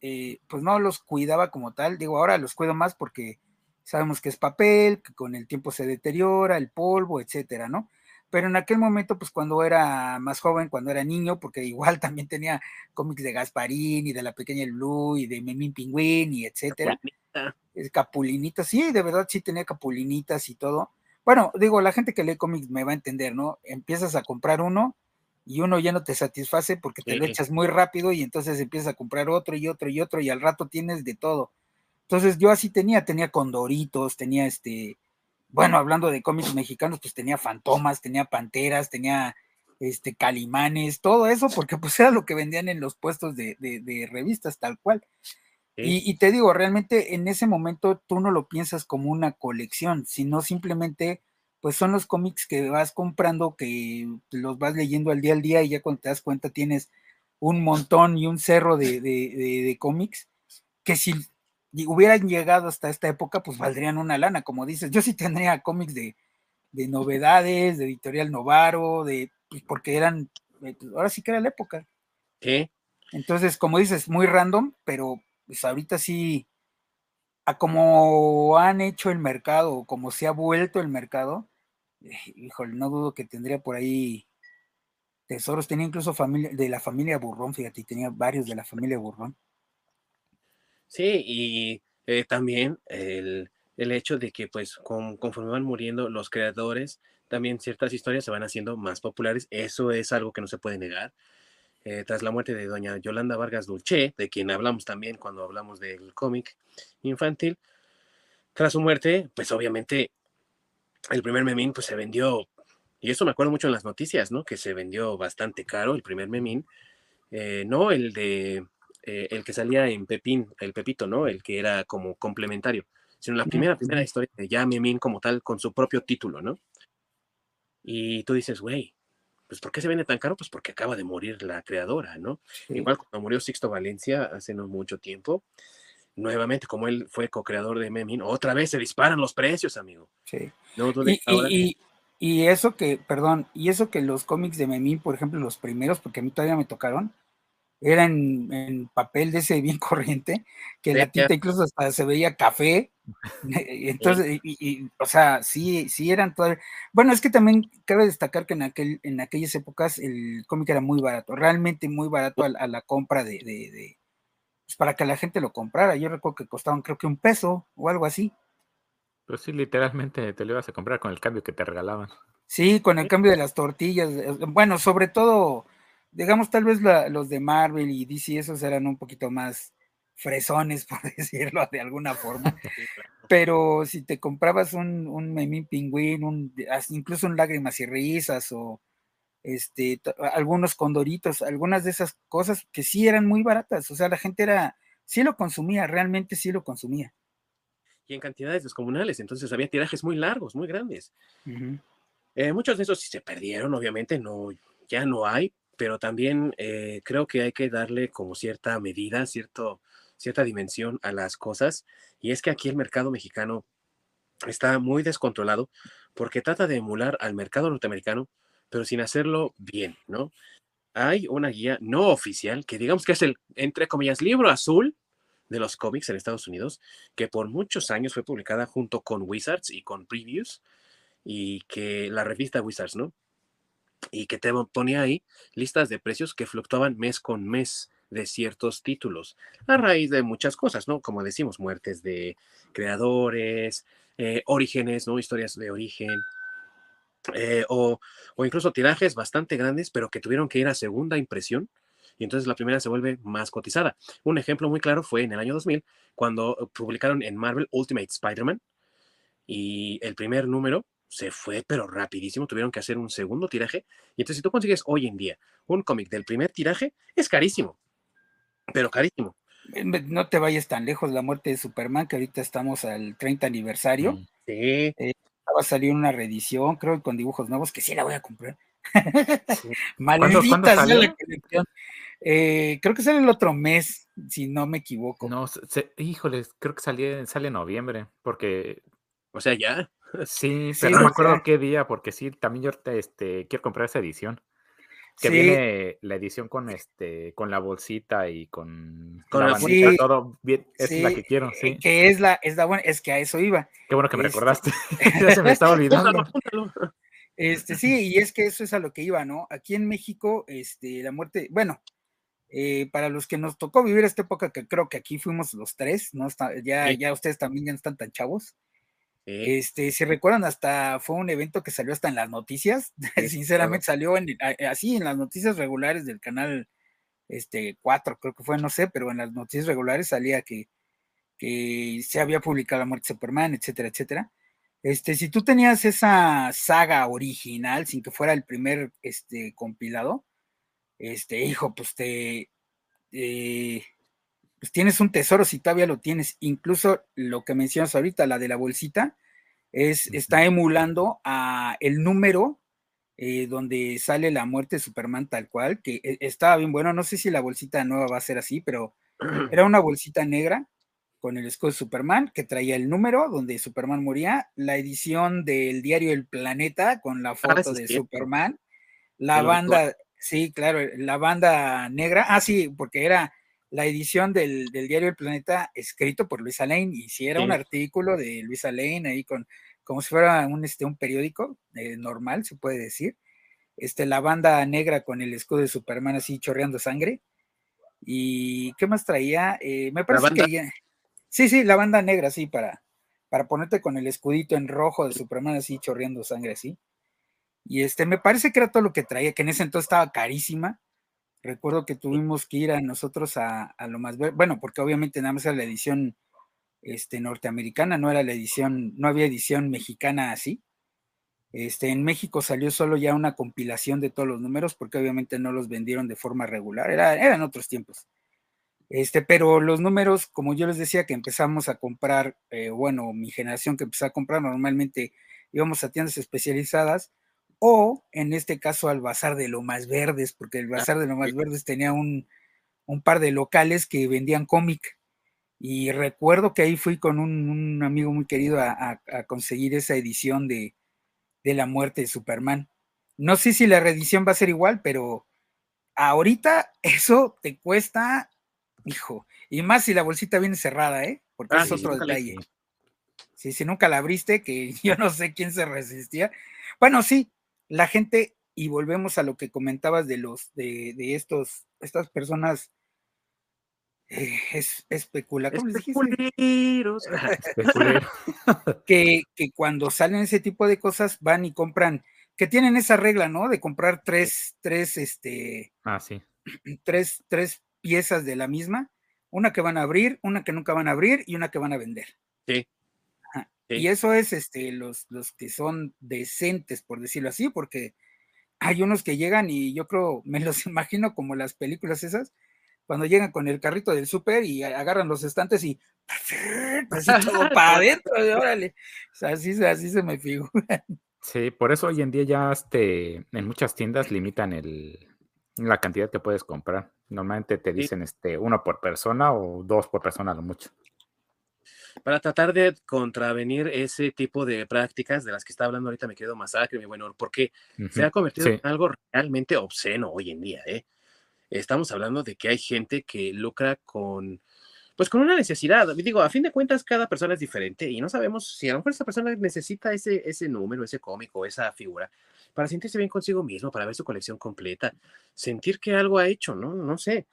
eh, pues no los cuidaba como tal. Digo, ahora los cuido más porque sabemos que es papel, que con el tiempo se deteriora, el polvo, etcétera, ¿no? pero en aquel momento, pues cuando era más joven, cuando era niño, porque igual también tenía cómics de Gasparín y de la pequeña El Blue y de Memín Pingüín y etcétera. Capulinitas, sí, de verdad sí tenía capulinitas y todo. Bueno, digo, la gente que lee cómics me va a entender, ¿no? Empiezas a comprar uno y uno ya no te satisface porque te lo echas muy rápido y entonces empiezas a comprar otro y otro y otro y al rato tienes de todo. Entonces yo así tenía, tenía condoritos, tenía este, bueno, hablando de cómics mexicanos, pues tenía fantomas, tenía panteras, tenía este calimanes, todo eso, porque pues era lo que vendían en los puestos de, revistas, tal cual. Y, te digo, realmente en ese momento tú no lo piensas como una colección, sino simplemente, pues son los cómics que vas comprando, que los vas leyendo al día al día y ya cuando te das cuenta tienes un montón y un cerro de, de cómics, que si hubieran llegado hasta esta época, pues valdrían una lana, como dices. Yo sí tendría cómics de, novedades, de editorial Novaro, de, pues, porque eran, eh, ahora sí que era la época. Sí. Entonces, como dices, muy random, pero pues ahorita sí, a como han hecho el mercado, como se ha vuelto el mercado, eh, híjole, no dudo que tendría por ahí tesoros. Tenía incluso familia, de la familia Burrón, fíjate, tenía varios de la familia Burrón. Sí, y eh, también el, hecho de que pues conforme van muriendo los creadores, también ciertas historias se van haciendo más populares. Eso es algo que no se puede negar. Eh, tras la muerte de doña Yolanda Vargas Dulce, de quien hablamos también cuando hablamos del cómic infantil, tras su muerte, pues obviamente el primer memín pues se vendió, y eso me acuerdo mucho en las noticias, ¿no? Que se vendió bastante caro el primer memín, eh, no el de eh, el que salía en Pepín, el Pepito, ¿no? El que era como complementario, sino la primera, primera historia de ya Memín como tal, con su propio título, ¿no? Y tú dices, güey, pues ¿por qué se vende tan caro? Pues porque acaba de morir la creadora, ¿no? Igual cuando murió Sixto Valencia hace no mucho tiempo, nuevamente, como él fue co-creador de Memín, otra vez se disparan los precios, amigo. Sí. y, y, eso que, perdón, y eso que los cómics de Memín, por ejemplo, los primeros, porque a mí todavía me tocaron, era en, papel de ese bien corriente, que la tinta incluso hasta se veía café. Entonces, y, o sea, sí, sí eran todavía. Bueno, es que también cabe destacar que en, aquel, en aquellas épocas el cómic era muy barato, realmente muy barato a, la compra de, de, pues para que la gente lo comprara. Yo recuerdo que costaban creo que un peso o algo así. Pues sí, literalmente te lo ibas a comprar con el cambio que te regalaban. Sí, con el cambio de las tortillas. Bueno, sobre todo digamos, tal vez los de Marvel y DC, esos eran un poquito más fresones, por decirlo de alguna forma. Pero si te comprabas un, un Memín Pingüín, un, incluso un Lágrimas y Risas o este, algunos condoritos, algunas de esas cosas que sí eran muy baratas, o sea, la gente era, sí lo consumía, realmente sí lo consumía. y en cantidades descomunales. Entonces había tirajes muy largos, muy grandes. Eh, muchos de esos sí se perdieron, obviamente, no, ya no hay, pero también eh, creo que hay que darle como cierta medida, cierto, cierta dimensión a las cosas. Y es que aquí el mercado mexicano está muy descontrolado porque trata de emular al mercado norteamericano, pero sin hacerlo bien, ¿no? Hay una guía no oficial que digamos que es el, entre comillas, libro azul de los cómics en Estados Unidos, que por muchos años fue publicada junto con Wizards y con Previews, y que la revista Wizards, ¿no? Y que te ponía ahí listas de precios que fluctuaban mes con mes de ciertos títulos, a raíz de muchas cosas, ¿no? Como decimos, muertes de creadores, eh, orígenes, ¿no? Historias de origen, eh, o, o, incluso tirajes bastante grandes, pero que tuvieron que ir a segunda impresión, y entonces la primera se vuelve más cotizada. Un ejemplo muy claro fue en el año 2000, cuando publicaron en Marvel Ultimate Spider-Man, y el primer número se fue, pero rapidísimo, tuvieron que hacer un segundo tiraje, y entonces si tú consigues hoy en día un cómic del primer tiraje, es carísimo, pero carísimo. No te vayas tan lejos, la muerte de Superman, que ahorita estamos al 30 aniversario. Mm, sí. Eh, va a salir una reedición, creo, con dibujos nuevos, que sí la voy a comprar. Maldita la colección. Eh, creo que sale el otro mes, si no me equivoco. No, se, híjoles, creo que sale, sale en noviembre, porque. O sea, ya. Sí, pero no me acuerdo qué día, porque sí, también yo este, quiero comprar esa edición. Que viene la edición con este, con la bolsita y con, con la bandita, todo bien, es la que quiero, sí. Que es la, es la buena, es que a eso iba. Qué bueno que me este recordaste. ya se me estaba olvidando. Este, sí, y es que eso es a lo que iba, ¿no? Aquí en México, este, la muerte, bueno, eh, para los que nos tocó vivir esta época, que creo que aquí fuimos los tres, ¿no? ya, ya ustedes también ya no están tan chavos. Este, si recuerdan, hasta fue un evento que salió hasta en las noticias. Sinceramente, salió en, así en las noticias regulares del canal este 4, creo que fue, no sé, pero en las noticias regulares salía que, que se había publicado la muerte de Superman, etcétera, etcétera. Este, si tú tenías esa saga original, sin que fuera el primer este, compilado, este, hijo, pues te, eh, pues tienes un tesoro si todavía lo tienes. Incluso lo que mencionas ahorita, la de la bolsita, es, está emulando a el número eh, donde sale la muerte de Superman tal cual, que eh, estaba bien bueno. No sé si la bolsita nueva va a ser así, pero era una bolsita negra con el escudo de Superman que traía el número donde Superman moría, la edición del diario El Planeta con la ah, foto de Superman, la banda, sí, claro, la banda negra, ah, sí, porque era la edición del, diario El Planeta escrito por Luis Lane, y si era un artículo de Luis Lane ahí con, como si fuera un, este, un periódico eh, normal, se puede decir, este, la banda negra con el escudo de Superman así chorreando sangre, y ¿qué más traía? Eh, me parece que sí, sí, la banda negra, sí, para, para ponerte con el escudito en rojo de Superman así chorreando sangre así. Y este, me parece que era todo lo que traía, que en ese entonces estaba carísima Recuerdo que tuvimos que ir a nosotros a, lo más, bueno, porque obviamente nada más era la edición este, norteamericana, no era la edición, no había edición mexicana así. Este, en México salió solo ya una compilación de todos los números, porque obviamente no los vendieron de forma regular, era, eran otros tiempos. Este, pero los números, como yo les decía, que empezamos a comprar, eh, bueno, mi generación que empezó a comprar, normalmente íbamos a tiendas especializadas o en este caso al Bazar de Lomas Verdes, porque el ah, Bazar de Lomas Verdes tenía un, par de locales que vendían cómic. Y recuerdo que ahí fui con un, amigo muy querido a, conseguir esa edición de, de, La muerte de Superman. No sé si la reedición va a ser igual, pero ahorita eso te cuesta, hijo, y más si la bolsita viene cerrada, ¿eh? Porque ah, es otro detalle. Sí, si nunca la abriste, que yo no sé quién se resistía. Bueno, sí, la gente, y volvemos a lo que comentabas de los, de, estos, estas personas eh, es, especula, que, que cuando salen ese tipo de cosas van y compran, que tienen esa regla, ¿no? De comprar tres, tres, este, ah, sí. tres, tres piezas de la misma, una que van a abrir, una que nunca van a abrir y una que van a vender. Sí. Y eso es este, los, los que son decentes, por decirlo así, porque hay unos que llegan y yo creo, me los imagino como las películas esas, cuando llegan con el carrito del súper y agarran los estantes y así todo para adentro, órale. así, así se me figura. Sí, por eso hoy en día ya este, en muchas tiendas limitan el, la cantidad que puedes comprar. Normalmente te dicen este, uno por persona o dos por persona a lo mucho. Para tratar de contravenir ese tipo de prácticas de las que está hablando ahorita me quedo masacre, mi bueno, porque se ha convertido en algo realmente obsceno hoy en día, ¿eh? Estamos hablando de que hay gente que lucra con, pues con una necesidad. Digo, a fin de cuentas, cada persona es diferente y no sabemos si a lo mejor esa persona necesita ese, ese número, ese cómico, esa figura, para sentirse bien consigo mismo, para ver su colección completa, sentir que algo ha hecho, ¿no? No sé.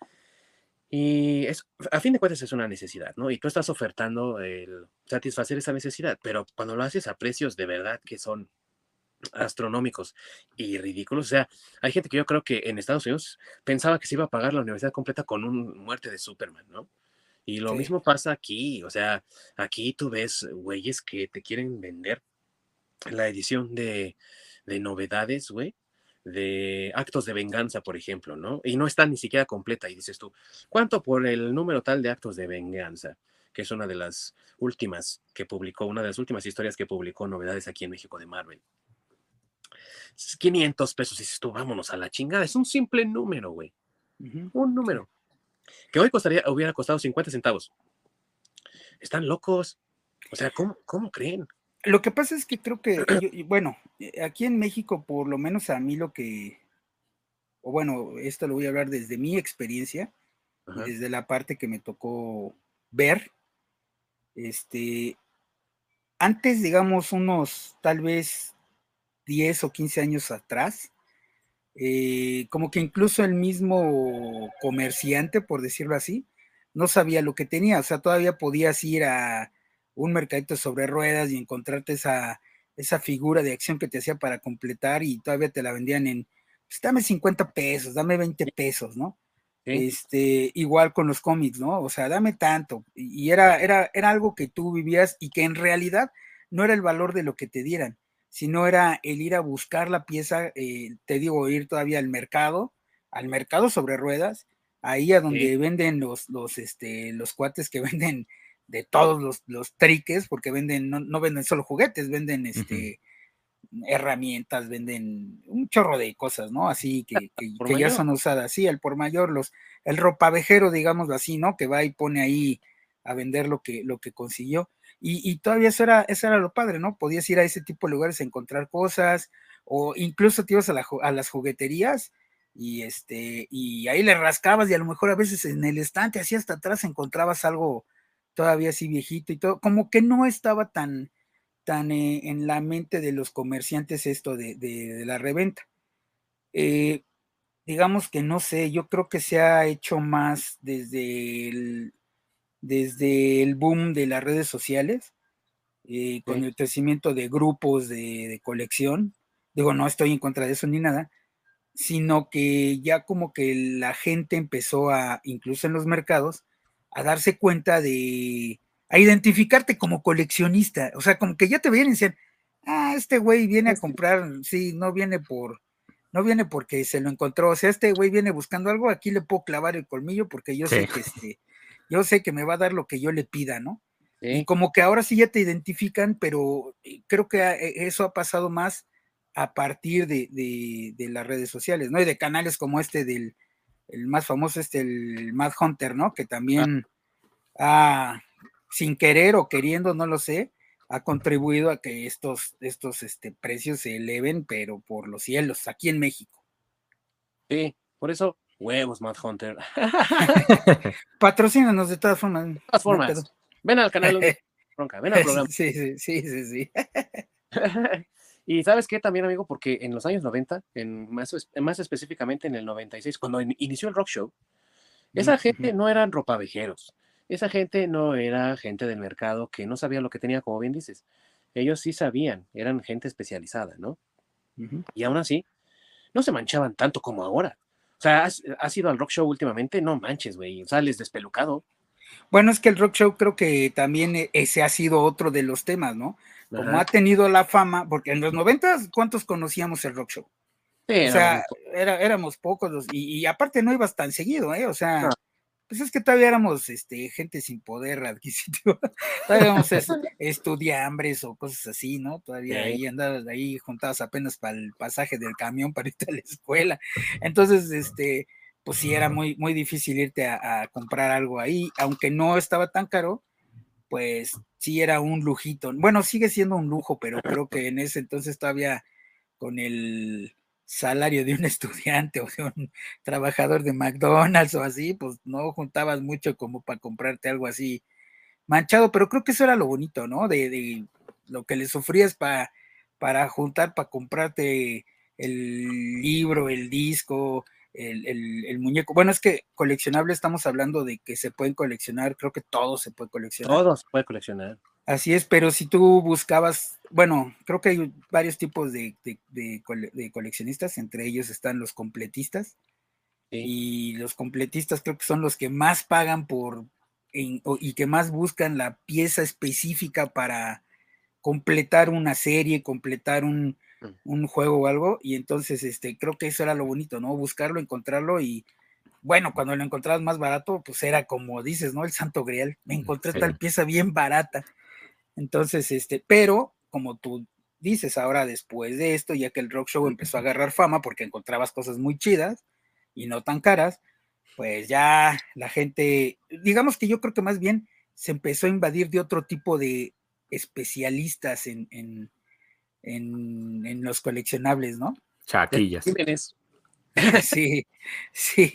Y es, a fin de cuentas es una necesidad, ¿no? Y tú estás ofertando el satisfacer esa necesidad, pero cuando lo haces a precios de verdad que son astronómicos y ridículos. O sea, hay gente que yo creo que en Estados Unidos pensaba que se iba a pagar la universidad completa con un muerte de Superman, ¿no? Y lo mismo pasa aquí, o sea, aquí tú ves güeyes que te quieren vender la edición de, de novedades, güey, de actos de venganza, por ejemplo, ¿no? Y no está ni siquiera completa. Y dices tú, ¿cuánto por el número tal de actos de venganza? Que es una de las últimas que publicó, una de las últimas historias que publicó novedades aquí en México de Marvel. 500 pesos. Dices tú, vámonos a la chingada. Es un simple número, güey. Un número. Que hoy costaría, hubiera costado 50 centavos. Están locos. O sea, ¿cómo, cómo creen? Lo que pasa es que creo que, bueno, eh, aquí en México, por lo menos a mí lo que, o bueno, esto lo voy a hablar desde mi experiencia, desde la parte que me tocó ver, este, antes, digamos, unos tal vez 10 o 15 años atrás, eh, como que incluso el mismo comerciante, por decirlo así, no sabía lo que tenía, o sea, todavía podías ir a un mercadito sobre ruedas y encontrarte esa, esa figura de acción que te hacía para completar y todavía te la vendían en, pues dame 50 pesos, dame 20 pesos, ¿no? Este, igual con los cómics, ¿no? O sea, dame tanto. Y era, era, era algo que tú vivías y que en realidad no era el valor de lo que te dieran, sino era el ir a buscar la pieza, eh, te digo, ir todavía al mercado, al mercado sobre ruedas, ahí a donde venden los, los, este, los cuates que venden de todos los, los triques, porque venden, no, venden solo juguetes, venden este herramientas, venden un chorro de cosas, ¿no? Así que, que, ya son usadas, sí, el por mayor, los, el ropavejero, digamos así, ¿no? Que va y pone ahí a vender lo que, lo que consiguió. Y, y, todavía eso era, eso era lo padre, ¿no? Podías ir a ese tipo de lugares a encontrar cosas, o incluso te ibas a, la, a las jugueterías y este, y ahí le rascabas, y a lo mejor a veces en el estante, así hasta atrás encontrabas algo, todavía así viejito y todo, como que no estaba tan, tan eh, en la mente de los comerciantes esto de, la reventa. Eh, digamos que no sé, yo creo que se ha hecho más desde el, desde el boom de las redes sociales, eh, con el crecimiento de grupos de, de, colección. Digo, no estoy en contra de eso ni nada, sino que ya como que la gente empezó a, incluso en los mercados, a darse cuenta de, a identificarte como coleccionista. O sea, como que ya te vienen y dicen, ah, este güey viene a este comprar, sí, no viene por, no viene porque se lo encontró. O sea, este güey viene buscando algo, aquí le puedo clavar el colmillo porque yo sé que este, yo sé que me va a dar lo que yo le pida, ¿no? Y como que ahora sí ya te identifican, pero eh, creo que e, eso ha pasado más a partir de, de las redes sociales, ¿no? Y de canales como este del, el más famoso es el Mad Hunter, ¿no? Que ah. también ha, sin querer o queriendo, no lo sé, ha contribuido a que estos, estos este, precios se eleven, pero por los cielos, aquí en México. Sí, por eso, huevos, Mad Hunter. Patrocínanos de todas formas. De todas formas. ven al canal. ven al programa. Sí, sí, sí, sí. sí. Y sabes qué también, amigo, porque en los años 90, en más, más específicamente en el 96, cuando inició el rock show, esa gente no eran ropavejeros, esa gente no era gente del mercado que no sabía lo que tenía, como bien dices. Ellos sí sabían, eran gente especializada, ¿no? Y aún así, no se manchaban tanto como ahora. O sea, ¿has, ido al rock show últimamente? No manches, güey, sales despelucado. Bueno, es que el rock show creo que también e, ese ha sido otro de los temas, ¿no? Como ha tenido la fama, porque en los noventas, ¿cuántos conocíamos el rock show? o sea, era, éramos pocos, y, aparte no ibas tan seguido, ¿eh? O sea, pues es que todavía éramos este, gente sin poder adquisitivo, todavía éramos estudiambres o cosas así, ¿no? Todavía ahí andabas ahí juntados apenas para el pasaje del camión para irte a la escuela. Entonces, este, pues sí era muy, muy difícil irte a, comprar algo ahí, aunque no estaba tan caro, pues sí era un lujito. Bueno, sigue siendo un lujo, pero creo que en ese entonces todavía con el salario de un estudiante o de un trabajador de McDonald's o así, pues no juntabas mucho como para comprarte algo así manchado, pero creo que eso era lo bonito, ¿no? De, lo que le sufrías para para juntar, para comprarte el libro, el disco, el, el, muñeco. Bueno, es que coleccionable estamos hablando de que se pueden coleccionar, creo que todo se puede coleccionar. Todo se puede coleccionar. Así es, pero si tú buscabas, bueno, creo que hay varios tipos de, coleccionistas, entre ellos están los completistas. Y los completistas creo que son los que más pagan por y que más buscan la pieza específica para completar una serie, completar un. Un, juego o algo. Y entonces, este, creo que eso era lo bonito, ¿no? Buscarlo, encontrarlo y bueno, cuando lo encontrabas más barato, pues era como dices, ¿no? El santo grial. Me mm, encontré tal pieza bien barata. Entonces, este, pero como tú dices, ahora después de esto, ya que el rock show empezó a agarrar fama porque encontrabas cosas muy chidas y no tan caras, pues ya la gente, digamos que yo creo que más bien se empezó a invadir de otro tipo de especialistas en, en, en, los coleccionables, ¿no? Chaquillas. sí, sí.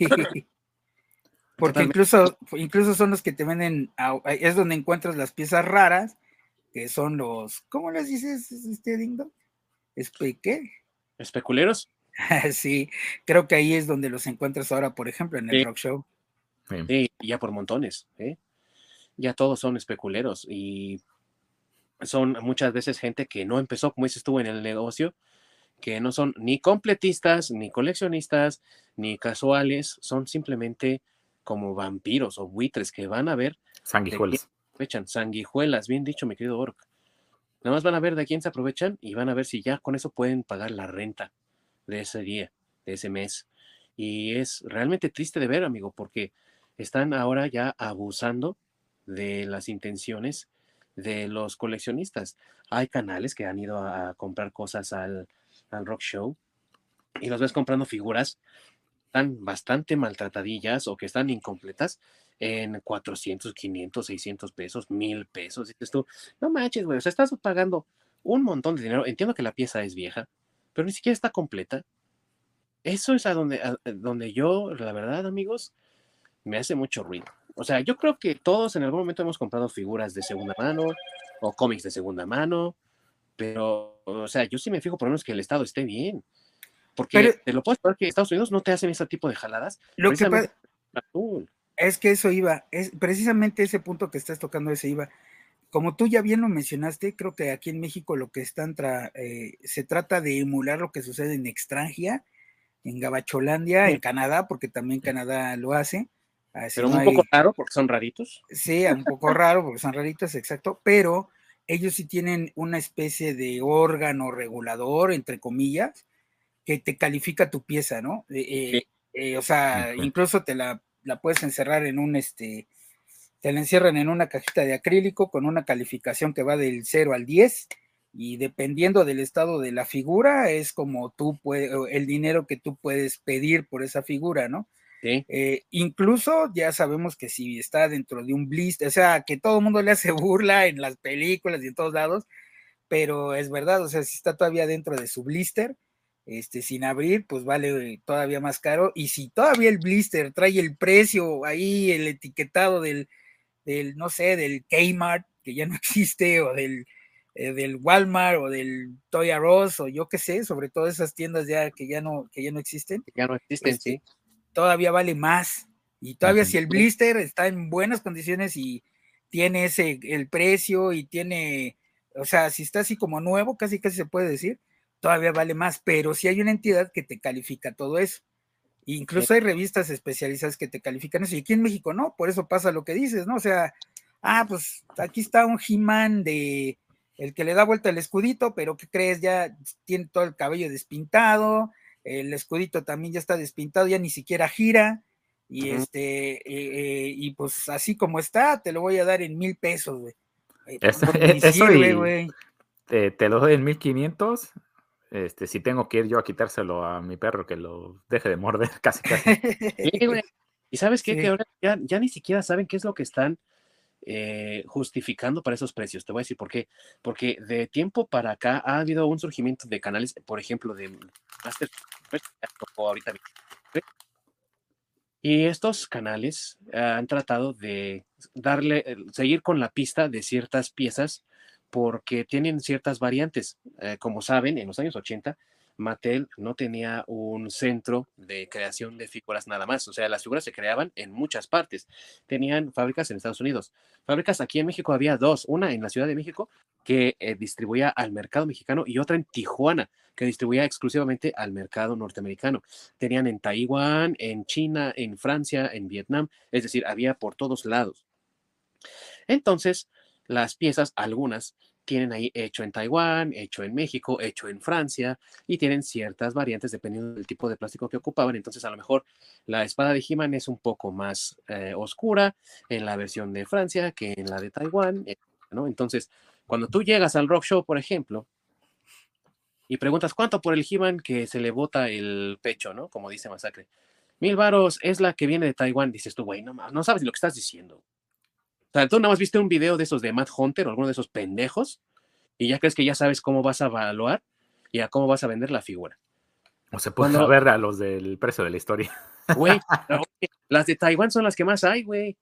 Porque incluso, incluso son los que te venden, es donde encuentras las piezas raras que son los, ¿cómo les dices, este Dingdo? ¿Qué? ¿Especuleros? sí, creo que ahí es donde los encuentras ahora, por ejemplo, en el rock show. Sí, ya por montones, ¿eh? Ya todos son especuleros y son muchas veces gente que no empezó, como dices tú, en el negocio, que no son ni completistas, ni coleccionistas, ni casuales, son simplemente como vampiros o buitres que van a ver sanguijuelas aprovechan. Sanguijuelas, bien dicho, mi querido Orc. Nada más van a ver de quién se aprovechan y van a ver si ya con eso pueden pagar la renta de ese día, de ese mes. Y es realmente triste de ver, amigo, porque están ahora ya abusando de las intenciones de los coleccionistas. Hay canales que han ido a, comprar cosas al, al rock show y los ves comprando figuras están bastante maltratadillas o que están incompletas en 400, 500, 600 pesos, 1000 pesos. Dices tú, no manches, güey, o sea, estás pagando un montón de dinero. Entiendo que la pieza es vieja, pero ni siquiera está completa. Eso es a donde, donde yo, la verdad, amigos, me hace mucho ruido. O sea, yo creo que todos en algún momento hemos comprado figuras de segunda mano o cómics de segunda mano, pero, o sea, yo sí me fijo por lo menos que el estado esté bien. Porque te lo puedo decir que Estados Unidos no te hacen ese tipo de jaladas. Lo que pasa es que eso iba, es precisamente ese punto que estás tocando, ese iba. Como tú ya bien lo mencionaste, creo que aquí en México lo que están, eh, se trata de emular lo que sucede en Extranjia, en Gabacholandia, en Canadá, porque también Canadá lo hace. Pero un poco raro porque son raritos. Sí, un poco raro porque son raritos, exacto, pero ellos sí tienen una especie de órgano regulador, entre comillas, que te califica tu pieza, ¿no? Eh, eh, o sea, incluso te la, puedes encerrar en un, este, te la encierran en una cajita de acrílico con una calificación que va del 0 al 10 y dependiendo del estado de la figura es como tú puedes, el dinero que tú puedes pedir por esa figura, ¿no? Sí. Eh, incluso ya sabemos que si está dentro de un blister, o sea, que todo el mundo le hace burla en las películas y en todos lados, pero es verdad, o sea, si está todavía dentro de su blister, este, sin abrir, pues vale todavía más caro. Y si todavía el blister trae el precio ahí, el etiquetado del, del no sé, del Kmart, que ya no existe, o del, eh, del Walmart, o del Toy R Us, o yo qué sé, sobre todo esas tiendas ya que ya no, que ya no existen. Ya no existen, este, sí. Todavía vale más. Y todavía si el blister está en buenas condiciones y tiene ese, el precio y tiene, o sea, si está así como nuevo, casi casi se puede decir, todavía vale más, pero si hay una entidad que te califica todo eso. Incluso hay revistas especializadas que te califican eso. Y aquí en México no, por eso pasa lo que dices, ¿no? O sea, ah, pues aquí está un He-Man de el que le da vuelta el escudito, pero ¿qué crees? Ya tiene todo el cabello despintado, el escudito también ya está despintado, ya ni siquiera gira. Y este, eh, eh, y pues así como está, te lo voy a dar en mil pesos, güey. Pues, eso, güey. Te, te, lo doy en mil quinientos. Este, si tengo que ir yo a quitárselo a mi perro que lo deje de morder, casi casi. Y sabes qué, que ahora ya, ya, ni siquiera saben qué es lo que están eh, justificando para esos precios. Te voy a decir por qué. Porque de tiempo para acá ha habido un surgimiento de canales, por ejemplo, de Master ahorita. Y estos canales han tratado de darle, eh, seguir con la pista de ciertas piezas porque tienen ciertas variantes. Eh, como saben, en los años 80 Mattel no tenía un centro de creación de figuras nada más. O sea, las figuras se creaban en muchas partes. Tenían fábricas en Estados Unidos. Fábricas aquí en México había dos. Una en la Ciudad de México que eh, distribuía al mercado mexicano y otra en Tijuana que distribuía exclusivamente al mercado norteamericano. Tenían en Taiwán, en China, en Francia, en Vietnam. Es decir, había por todos lados. Entonces, las piezas, algunas, tienen ahí hecho en Taiwán, hecho en México, hecho en Francia y tienen ciertas variantes dependiendo del tipo de plástico que ocupaban. Entonces, a lo mejor la espada de He-Man es un poco más eh, oscura en la versión de Francia que en la de Taiwán, ¿no? Entonces, cuando tú llegas al rock show, por ejemplo, y preguntas cuánto por el He-Man que se le bota el pecho, ¿no? Como dice Masacre. Mil varos es la que viene de Taiwán. Dices tú, güey, no sabes lo que estás diciendo. O sea, tú nada más viste un video de esos de Matt Hunter o alguno de esos pendejos y ya crees que ya sabes cómo vas a evaluar y a cómo vas a vender la figura. O se puede ver a los del precio de la historia. Güey, las de Taiwán son las que más hay, güey.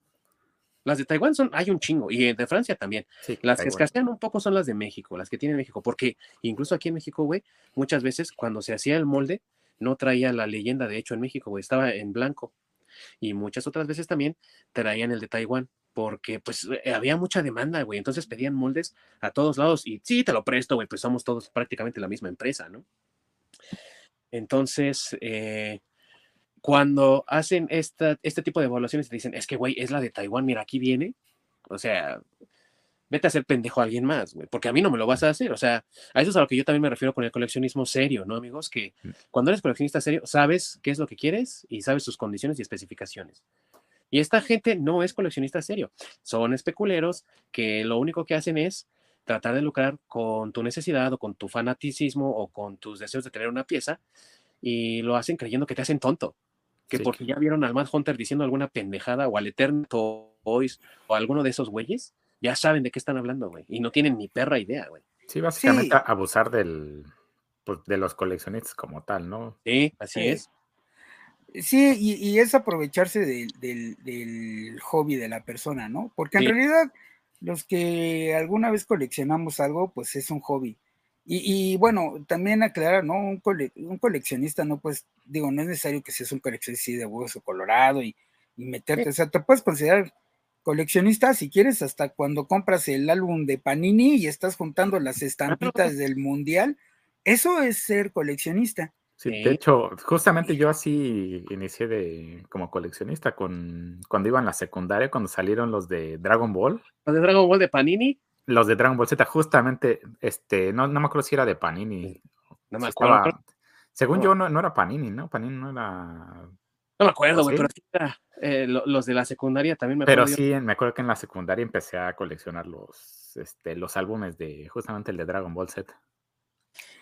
Las de Taiwán son, hay un chingo, y de Francia también. las que escasean un poco son las de México, las que tiene México, porque incluso aquí en México, güey, muchas veces cuando se hacía el molde, no traía la leyenda de hecho en México, güey, estaba en blanco. Y muchas otras veces también traían el de Taiwán porque pues eh, había mucha demanda, güey. Entonces pedían moldes a todos lados y sí, te lo presto, güey, pues somos todos prácticamente la misma empresa, ¿no? Entonces, eh, cuando hacen esta, este tipo de evaluaciones, te dicen, es que, güey, es la de Taiwán, mira, aquí viene. O sea, vete a hacer pendejo a alguien más, güey, porque a mí no me lo vas a hacer. O sea, a eso es a lo que yo también me refiero con el coleccionismo serio, ¿no, amigos? Que mm. cuando eres coleccionista serio, sabes qué es lo que quieres y sabes sus condiciones y especificaciones. Y esta gente no es coleccionista serio, son especuleros que lo único que hacen es tratar de lucrar con tu necesidad o con tu fanaticismo o con tus deseos de tener una pieza y lo hacen creyendo que te hacen tonto. Que porque ya vieron al Mad Hunter diciendo alguna pendejada o al Eterno Toys o alguno de esos güeyes, ya saben de qué están hablando, güey. Y no tienen ni perra idea, güey. Sí, básicamente abusar del, pues, de los coleccionistas como tal, ¿no? Sí, así es. Sí, y, es aprovecharse del, hobby de la persona, ¿no? Porque en realidad los que alguna vez coleccionamos algo, pues es un hobby. Y, bueno, también aclarar, ¿no? Un, coleccionista no pues, digo, no es necesario que seas un coleccionista de hueso colorado y, meterte, o sea, te puedes considerar coleccionista si quieres hasta cuando compras el álbum de Panini y estás juntando las estampitas del mundial, eso es ser coleccionista. Sí, de hecho, justamente yo así inicié de como coleccionista con cuando iba en la secundaria, cuando salieron los de Dragon Ball. ¿Los de Dragon Ball de Panini? Los de Dragon Ball Z, justamente, este, no, no me acuerdo si era de Panini. No me acuerdo. según yo, no, no, era Panini, ¿no? Panini no era. No me acuerdo, güey, pero sí era, eh, los de la secundaria también me acuerdo. Pero sí, me acuerdo que en la secundaria empecé a coleccionar los, este, los álbumes de justamente el de Dragon Ball Z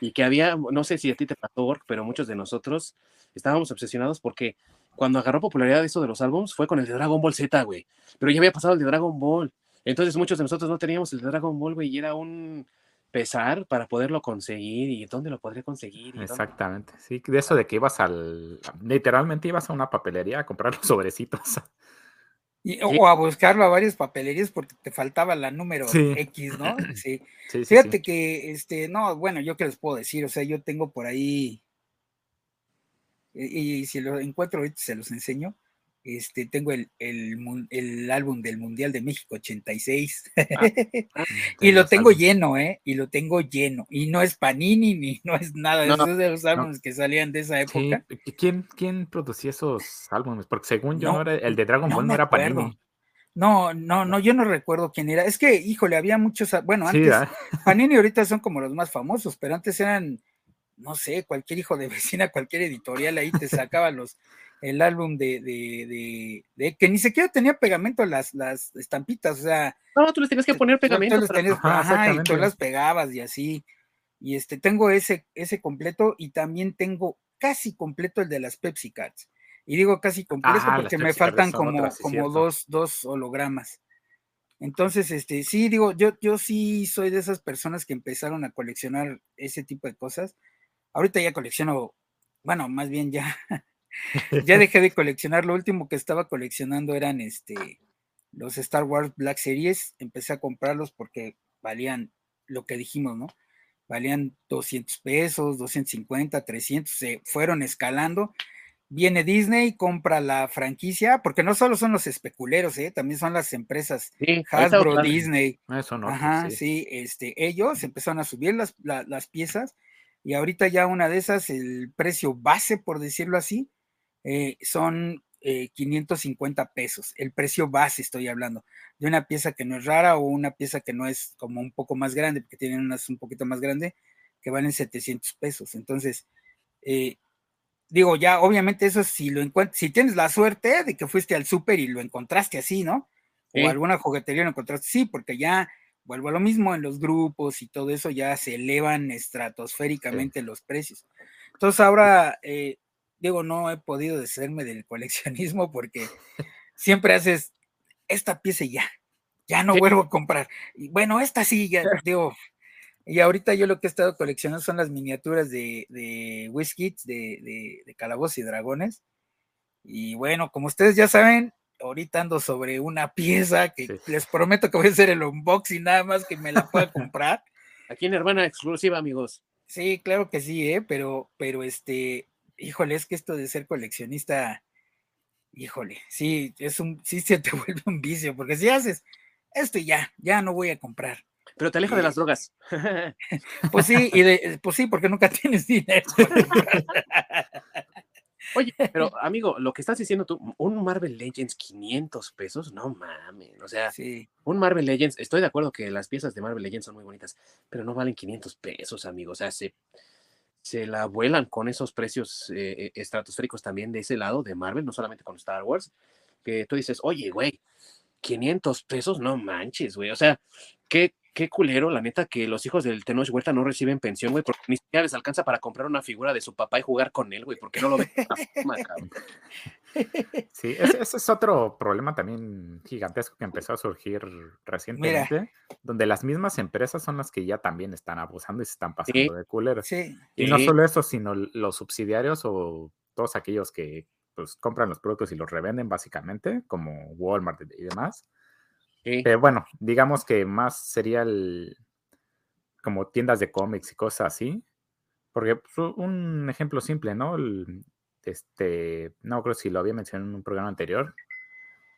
y que había, no sé si a ti te pasó, pero muchos de nosotros estábamos obsesionados porque cuando agarró popularidad eso de los álbumes fue con el de Dragon Ball Z, güey. Pero ya había pasado el de Dragon Ball. Entonces muchos de nosotros no teníamos el de Dragon Ball, güey, y era un pesar para poderlo conseguir y dónde lo podría conseguir. Exactamente, sí, de eso de que ibas al, literalmente ibas a una papelería a comprar los sobrecitos. O a buscarlo a varias papelerías porque te faltaba la número X, ¿no? Sí. Fíjate que, este, no, bueno, yo qué les puedo decir, o sea, yo tengo por ahí, y, y si lo encuentro ahorita se los enseño, este, tengo el, el, álbum del Mundial de México 86 ah, ah, y lo tengo lleno, ¿eh? Y lo tengo lleno. Y no es Panini ni no es nada, de de los álbumes que salían de esa época. ¿Quién, ¿Quién producía esos álbumes? Porque según yo, era, el de Dragon Ball no era Panini. No, no, no, yo no recuerdo quién era. Es que, híjole, había muchos, bueno, antes, Panini ahorita son como los más famosos, pero antes eran, no sé, cualquier hijo de vecina, cualquier editorial ahí te sacaba los, el álbum de, de, de, que ni siquiera tenía pegamento las, las estampitas, o sea. No, tú les tenías que poner pegamento. Tú tenías, ajá, y tú las pegabas y así. Y este, tengo ese, ese completo y también tengo casi completo el de las Pepsi Cards. Y digo casi completo ah, porque me faltan como, como dos, dos hologramas. Entonces, este, sí, digo, yo, yo sí soy de esas personas que empezaron a coleccionar ese tipo de cosas. Ahorita ya colecciono, bueno, más bien ya, ya dejé de coleccionar. Lo último que estaba coleccionando eran este, los Star Wars Black Series. Empecé a comprarlos porque valían lo que dijimos, ¿no? Valían 200 pesos, 250, 300, se fueron escalando viene Disney, compra la franquicia, porque no solo son los especuleros, ¿eh? también son las empresas Hasbro, Disney. Eso no. Ajá, sí. este, ellos empezaron a subir las, las, piezas y ahorita ya una de esas, el precio base, por decirlo así, eh, son 550 eh, pesos. El precio base estoy hablando, de una pieza que no es rara o una pieza que no es como un poco más grande, porque tienen unas un poquito más grande, que valen 700 pesos. Entonces, eh, digo, ya obviamente eso si lo encuentras, si tienes la suerte de que fuiste al súper y lo encontraste así, ¿no? O alguna juguetería lo encontraste, sí, porque ya vuelvo a lo mismo en los grupos y todo eso, ya se elevan estratosféricamente los precios. Entonces ahora, eh, digo, no he podido deshacerme del coleccionismo porque siempre haces esta pieza y ya, ya no vuelvo a comprar. Y bueno, esta sí, ya, digo, y ahorita yo lo que he estado coleccionando son las miniaturas de, de Whiskits, de, de, Calabozos y Dragones. Y bueno, como ustedes ya saben, ahorita ando sobre una pieza que les prometo que voy a hacer el unboxing nada más que me la pueda comprar. Aquí en Hermana Exclusiva, amigos. Sí, claro que sí, ¿eh? pero, pero este, híjole, es que esto de ser coleccionista, híjole, sí, es un, sí se te vuelve un vicio, porque si haces esto ya, ya no voy a comprar. Pero te aleja de las drogas. Pues sí, y de, pues sí, porque nunca tienes dinero. Oye, pero amigo, lo que estás diciendo tú, un Marvel Legends 500 pesos, no mames, o sea, un Marvel Legends, estoy de acuerdo que las piezas de Marvel Legends son muy bonitas, pero no valen 500 pesos, amigo, o sea, se, se la vuelan con esos precios eh, eh, estratosféricos también de ese lado de Marvel, no solamente con Star Wars, que tú dices, oye, güey, 500 pesos, no manches, güey, o sea, ¿qué, qué culero, la neta, que los hijos del Tenoch Huerta no reciben pensión, güey, porque ni siquiera les alcanza para comprar una figura de su papá y jugar con él, güey, porque no lo ven. Sí, ese, es otro problema también gigantesco que empezó a surgir recientemente, donde las mismas empresas son las que ya también están abusando y se están pasando de culeros. Sí. Y no solo eso, sino los subsidiarios o todos aquellos que pues compran los productos y los revenden básicamente, como Walmart y demás pero bueno, digamos que más sería el, como tiendas de cómics y cosas así. Porque pues, un ejemplo simple, ¿no? Este, no creo si lo había mencionado en un programa anterior,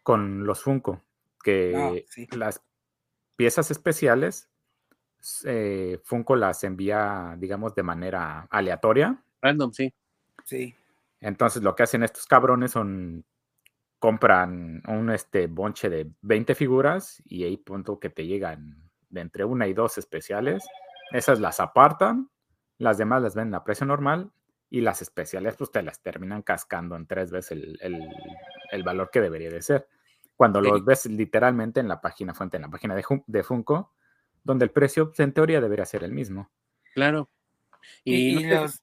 con los Funko, que las piezas especiales, eh, Funko las envía, digamos, de manera aleatoria. Random, sí. Sí. Entonces lo que hacen estos cabrones son compran un este, bonche de 20 figuras y ahí punto que te llegan de entre una y dos especiales. Esas las apartan, las demás las venden a precio normal y las especiales pues te las terminan cascando en tres veces el, valor que debería de ser. Cuando los ves literalmente en la página fuente, en la página de, de Funko, donde el precio pues, en teoría debería ser el mismo. Claro. Y, los,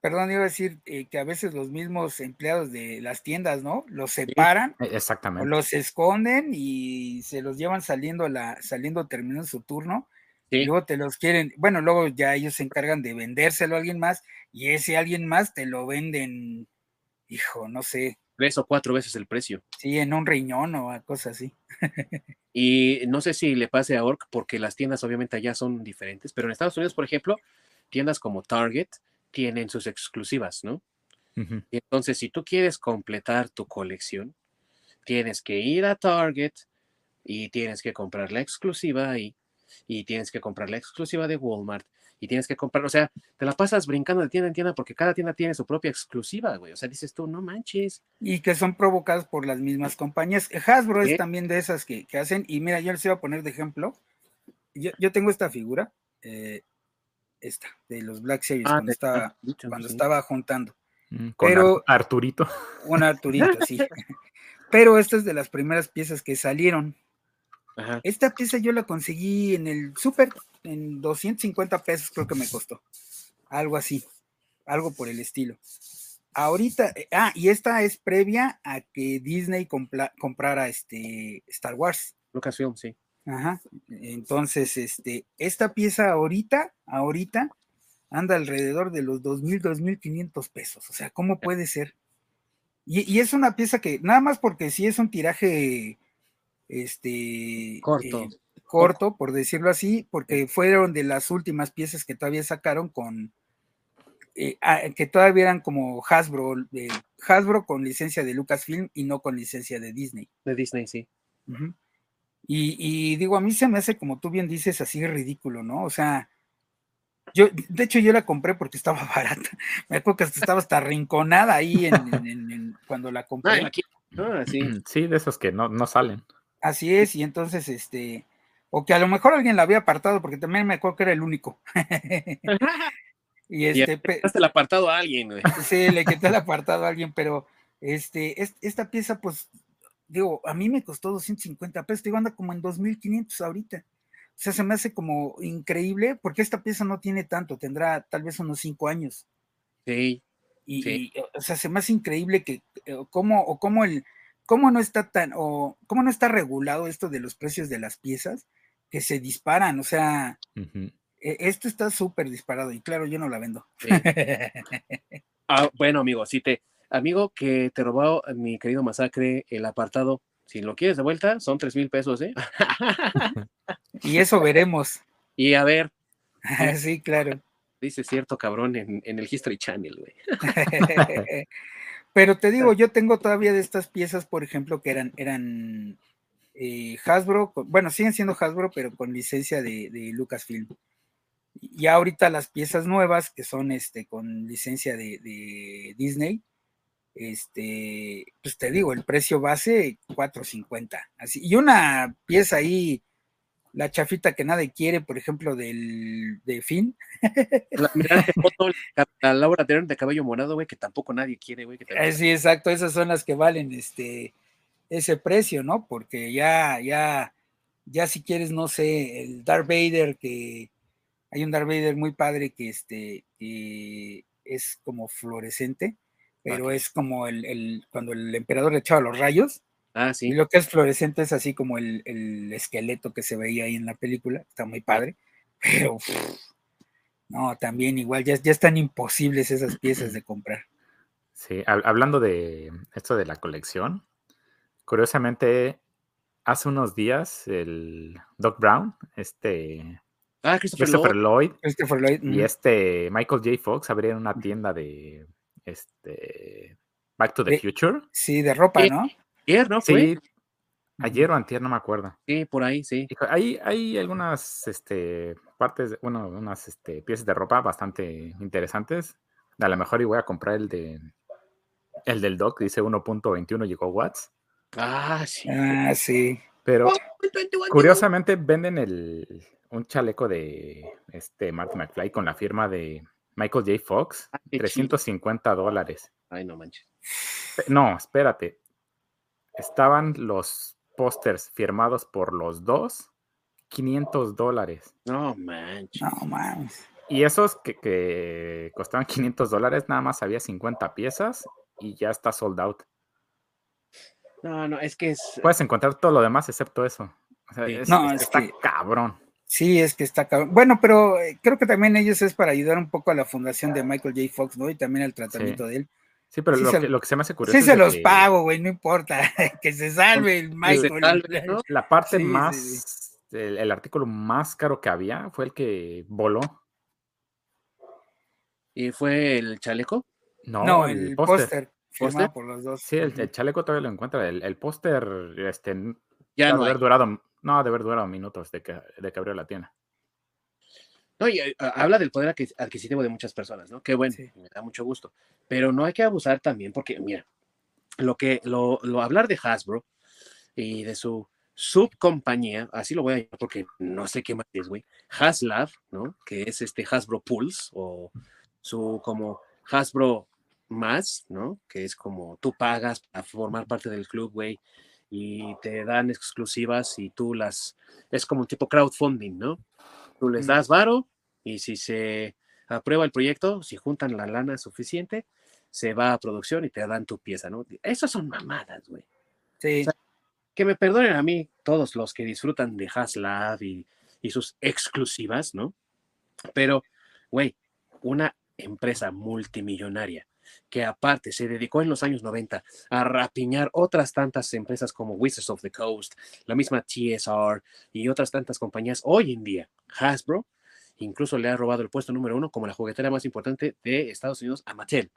perdón, iba a decir eh, que a veces los mismos empleados de las tiendas, ¿no? Los separan, e, exactamente. los esconden y se los llevan saliendo la, saliendo terminando su turno. Y luego te los quieren, bueno, luego ya ellos se encargan de vendérselo a alguien más y ese alguien más te lo venden, hijo, no sé. Tres o cuatro veces el precio. Sí, en un riñón o a cosas así. y no sé si le pase a Orc porque las tiendas obviamente allá son diferentes, pero en Estados Unidos, por ejemplo, tiendas como Target, tienen sus exclusivas, ¿no? Y entonces, si tú quieres completar tu colección, tienes que ir a Target y tienes que comprar la exclusiva ahí, y tienes que comprar la exclusiva de Walmart, y tienes que comprar, o sea, te la pasas brincando de tienda en tienda porque cada tienda tiene su propia exclusiva, güey. O sea, dices tú, no manches. Y que son provocadas por las mismas compañías. Hasbro es también de esas que, hacen, y mira, yo les iba a poner de ejemplo. Yo, yo tengo esta figura, eh, esta, de los Black Series, ah, cuando, estaba, cuando estaba juntando. Mm, con Pero, Arturito. Un Arturito, sí. Pero esta es de las primeras piezas que salieron. Esta pieza yo la conseguí en el super, en 250 pesos creo que me costó. Algo así, algo por el estilo. Ahorita, eh, ah, y esta es previa a que Disney comprara este Star Wars. Lucasfilm, sí. Ajá. Entonces, este, esta pieza ahorita, ahorita, anda alrededor de los 2.000, 2.500 pesos. O sea, ¿cómo puede ser? Y, es una pieza que, nada más porque sí es un tiraje, este, corto. Eh, corto, por decirlo así, porque fueron de las últimas piezas que todavía sacaron con, eh, ah, que todavía eran como Hasbro, Hasbro con licencia de Lucasfilm y no con licencia de Disney. De Disney, sí. y, y, digo, a mí se me hace, como tú bien dices, así ridículo, ¿no? O sea, yo, de hecho, yo la compré porque estaba barata. Me acuerdo que estaba hasta rinconada ahí en, cuando la compré. Ah, sí. sí. de esos que no, no salen. Así es, y entonces, este, o que a lo mejor alguien la había apartado, porque también me acuerdo que era el único. y este. El apartado a alguien, güey. Sí, le quité el apartado a alguien, pero este, esta pieza, pues, digo, a mí me costó 250 pesos, digo, anda como en 2500 ahorita. O sea, se me hace como increíble porque esta pieza no tiene tanto, tendrá tal vez unos cinco años. Sí. Y, o sea, se me hace increíble que eh, cómo o cómo el cómo no está tan o cómo no está regulado esto de los precios de las piezas que se disparan, o sea, e, esto está súper disparado y claro, yo no la vendo. ah, bueno, amigo, si te amigo que te robó mi querido masacre el apartado si lo quieres de vuelta, son tres mil pesos, ¿eh? y eso veremos. Y a ver. sí, claro. Dice cierto cabrón en, el History Channel, güey. Pero te digo, yo tengo todavía de estas piezas, por ejemplo, que eran, eran eh, Hasbro, bueno, siguen siendo Hasbro, pero con licencia de, Lucasfilm. Y ahorita las piezas nuevas, que son este, con licencia de, de Disney, este, pues te digo, el precio base 4.50. Así, y una pieza ahí, la chafita que nadie quiere, por ejemplo, del de Fin. La, mira, foto, la Laura de cabello morado, güey, que tampoco nadie quiere, güey. Eh, sí, exacto, esas son las que valen este ese precio, ¿no? Porque ya, ya, ya si quieres, no sé, el Darth Vader, que hay un Darth Vader muy padre que este que es como fluorescente pero es como el, cuando el emperador le echaba los rayos. Ah, sí. Y lo que es fluorescente es así como el, esqueleto que se veía ahí en la película, está muy padre, pero no, también igual ya, ya están imposibles esas piezas de comprar. Sí, hablando de esto de la colección, curiosamente, hace unos días el Doc Brown, este ah, Christopher, Lloyd, Christopher Lloyd y este Michael J. Fox abrieron una tienda de este Back to the Future. Sí, de ropa, ¿no? Ayer, ¿no? Sí, ayer o antier, no me acuerdo. Sí, por ahí, sí. Hay, hay algunas este, partes, bueno, unas este, piezas de ropa bastante interesantes. A lo mejor y voy a comprar el de el del doc, dice 1.21 gigawatts. Ah, sí. Ah, sí. Pero curiosamente venden el, un chaleco de este Marty McFly con la firma de Michael J. Fox, 350 ah, dólares. Ay, no manches. No, espérate. Estaban los pósters firmados por los dos, 500 dólares. No manches. No manches. Y esos que, que, costaban 500 dólares, nada más había 50 piezas y ya está sold out. No, no, es que es. Puedes encontrar todo lo demás excepto eso. O sea, no, está cabrón. Sí, es que está Bueno, pero eh, creo que también ellos es para ayudar un poco a la fundación de Michael J. Fox, ¿no? Y también al tratamiento de él. Sí, pero lo, que, se me hace curioso. Sí, se los pago, güey, no importa. que se salve el Michael. La parte más, el, artículo más caro que había fue el que voló. ¿Y fue el chaleco? No, el, póster. Por los dos. Sí, el, chaleco todavía lo encuentra. El, póster, este, ya no haber durado no, de haber durado minutos de que, de que abrió la tienda. No, y, eh, habla del poder adquisitivo de muchas personas, ¿no? Qué bueno, me da mucho gusto. Pero no hay que abusar también, porque, mira, lo que, lo, lo hablar de Hasbro y de su subcompañía, así lo voy a llamar porque no sé qué más es, güey, Haslab, ¿no? Que es este Hasbro Pulse o su como Hasbro más, ¿no? Que es como tú pagas para formar parte del club, güey, y te dan exclusivas y tú las, es como un tipo crowdfunding, ¿no? Tú les das varo y si se aprueba el proyecto, si juntan la lana suficiente, se va a producción y te dan tu pieza, ¿no? Esas son mamadas, güey. Sí. que me perdonen a mí todos los que disfrutan de Haslab y, y sus exclusivas, ¿no? Pero, güey, una empresa multimillonaria que aparte se dedicó en los años 90 a rapiñar otras tantas empresas como Wizards of the Coast, la misma TSR y otras tantas compañías hoy en día, Hasbro, incluso le ha robado el puesto número uno como la juguetera más importante de Estados Unidos a Mattel.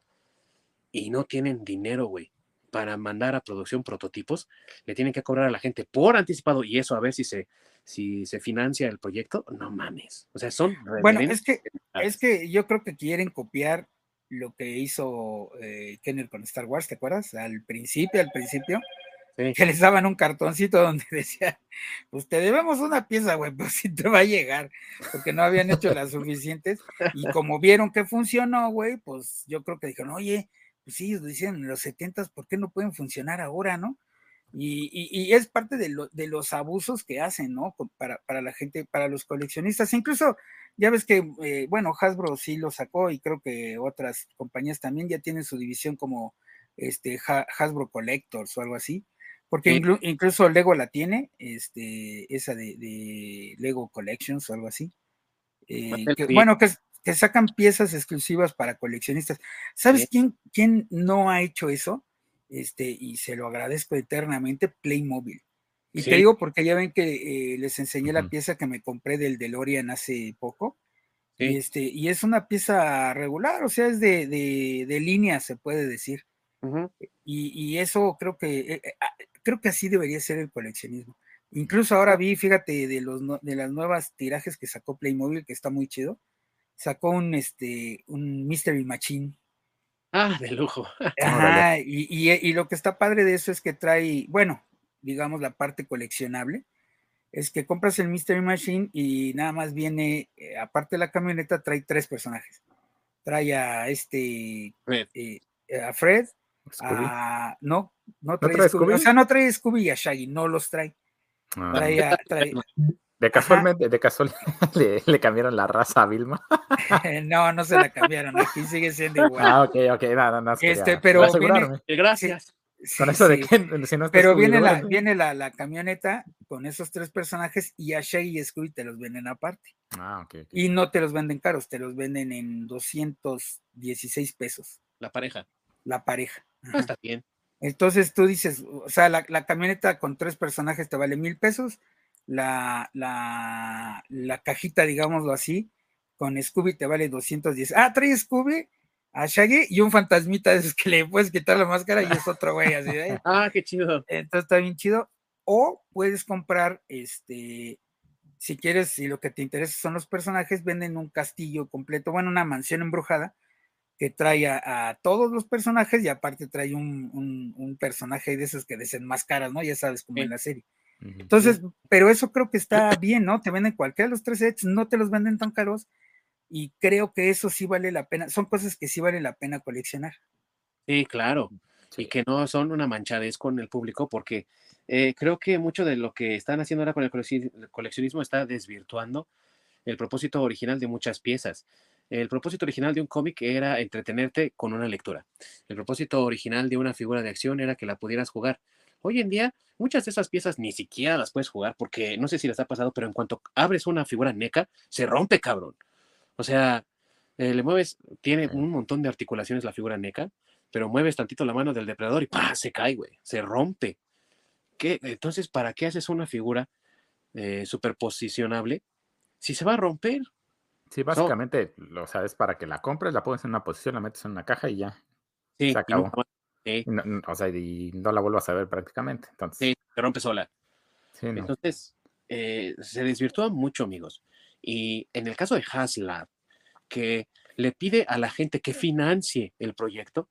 Y no tienen dinero, güey, para mandar a producción prototipos. Le tienen que cobrar a la gente por anticipado y eso a ver si se, si se financia el proyecto. No mames. O sea, son... Bueno, es que, es que yo creo que quieren copiar lo que hizo eh, Kenner con Star Wars, ¿te acuerdas? Al principio, al principio, que les daban un cartoncito donde decía, pues te debemos una pieza, güey, pues si te va a llegar, porque no habían hecho las suficientes, y como vieron que funcionó, güey, pues yo creo que dijeron, oye, pues sí, ellos decían en los setentas, ¿por qué no pueden funcionar ahora, no? Y, es parte de, de, los abusos que hacen, ¿no? Para, para, la gente, para los coleccionistas. Incluso, ya ves que, eh, bueno, Hasbro sí lo sacó y creo que otras compañías también ya tienen su división como este Hasbro Collectors o algo así. Porque incluso Lego la tiene, este, esa de, Lego Collections o algo así. Eh, bueno, que, que, sacan piezas exclusivas para coleccionistas. ¿Sabes quién, quién no ha hecho eso? Este, y se lo agradezco eternamente, Playmobil. Y te digo porque ya ven que eh, les enseñé la pieza que me compré del DeLorean hace poco. Y, este, y es una pieza regular, o sea, es de, de, línea, se puede decir. y, eso creo que, eh, eh, ah, creo que así debería ser el coleccionismo. Incluso ahora vi, fíjate, de, los, de las nuevas tirajes que sacó Playmobil, que está muy chido. Sacó un, este, un Mystery Machine Ah, de lujo. Ajá, y, lo que está padre de eso es que trae, bueno, digamos la parte coleccionable, es que compras el Mystery Machine y nada más viene, eh, aparte de la camioneta, trae tres personajes. Trae a este, eh, a Fred, a, no, no trae, Scooby? o sea, no trae Scooby y a Shaggy, no los trae. Ah. Trae, a, trae, de casualmente, de casual le, cambiaron la raza a Vilma. no, no se la cambiaron, aquí sigue siendo igual. Ah, ok, ok, nada, nada. Este, pero viene, gracias. con eso de que si no Pero viene la, viene la, la, camioneta con esos tres personajes y a Shaggy y Scooby te los venden aparte. Ah, ok. Y no te los venden caros, te los venden en 216 pesos. La pareja. La pareja. Ah, está bien. Entonces tú dices, o sea, la, la camioneta con tres personajes te vale mil pesos la, la, la cajita, digámoslo así, con Scooby te vale 210. Ah, trae Scooby a Shaggy y un fantasmita de esos que le puedes quitar la máscara y es otro güey así de Ah, qué chido. Entonces está bien chido. O puedes comprar, este, si quieres, si lo que te interesa son los personajes, venden un castillo completo, bueno, una mansión embrujada que trae a, todos los personajes y aparte trae un, un, personaje de esos que desenmascaras, ¿no? Ya sabes, como en la serie. Entonces, pero eso creo que está bien, ¿no? Te venden cualquiera de los tres sets, no te los venden tan caros y creo que eso sí vale la pena, son cosas que sí vale la pena coleccionar. Sí, claro, y que no son una manchadez con el público porque eh, creo que mucho de lo que están haciendo ahora con el coleccionismo está desvirtuando el propósito original de muchas piezas. El propósito original de un cómic era entretenerte con una lectura. El propósito original de una figura de acción era que la pudieras jugar. Hoy en día, muchas de esas piezas ni siquiera las puedes jugar porque no sé si les ha pasado, pero en cuanto abres una figura NECA, se rompe, cabrón. O sea, eh, le mueves, tiene un montón de articulaciones la figura NECA, pero mueves tantito la mano del depredador y ¡pah! se cae, güey, se rompe. ¿Qué? Entonces, ¿para qué haces una figura eh, superposicionable si se va a romper? Sí, básicamente, o sea, es para que la compres, la pones en una posición, la metes en una caja y ya. Sí, se acabó o sea, y no la vuelvas a ver prácticamente. Entonces. Sí, se rompe sola. Entonces, eh, se desvirtúa mucho, amigos. Y en el caso de Haslab, que le pide a la gente que financie el proyecto,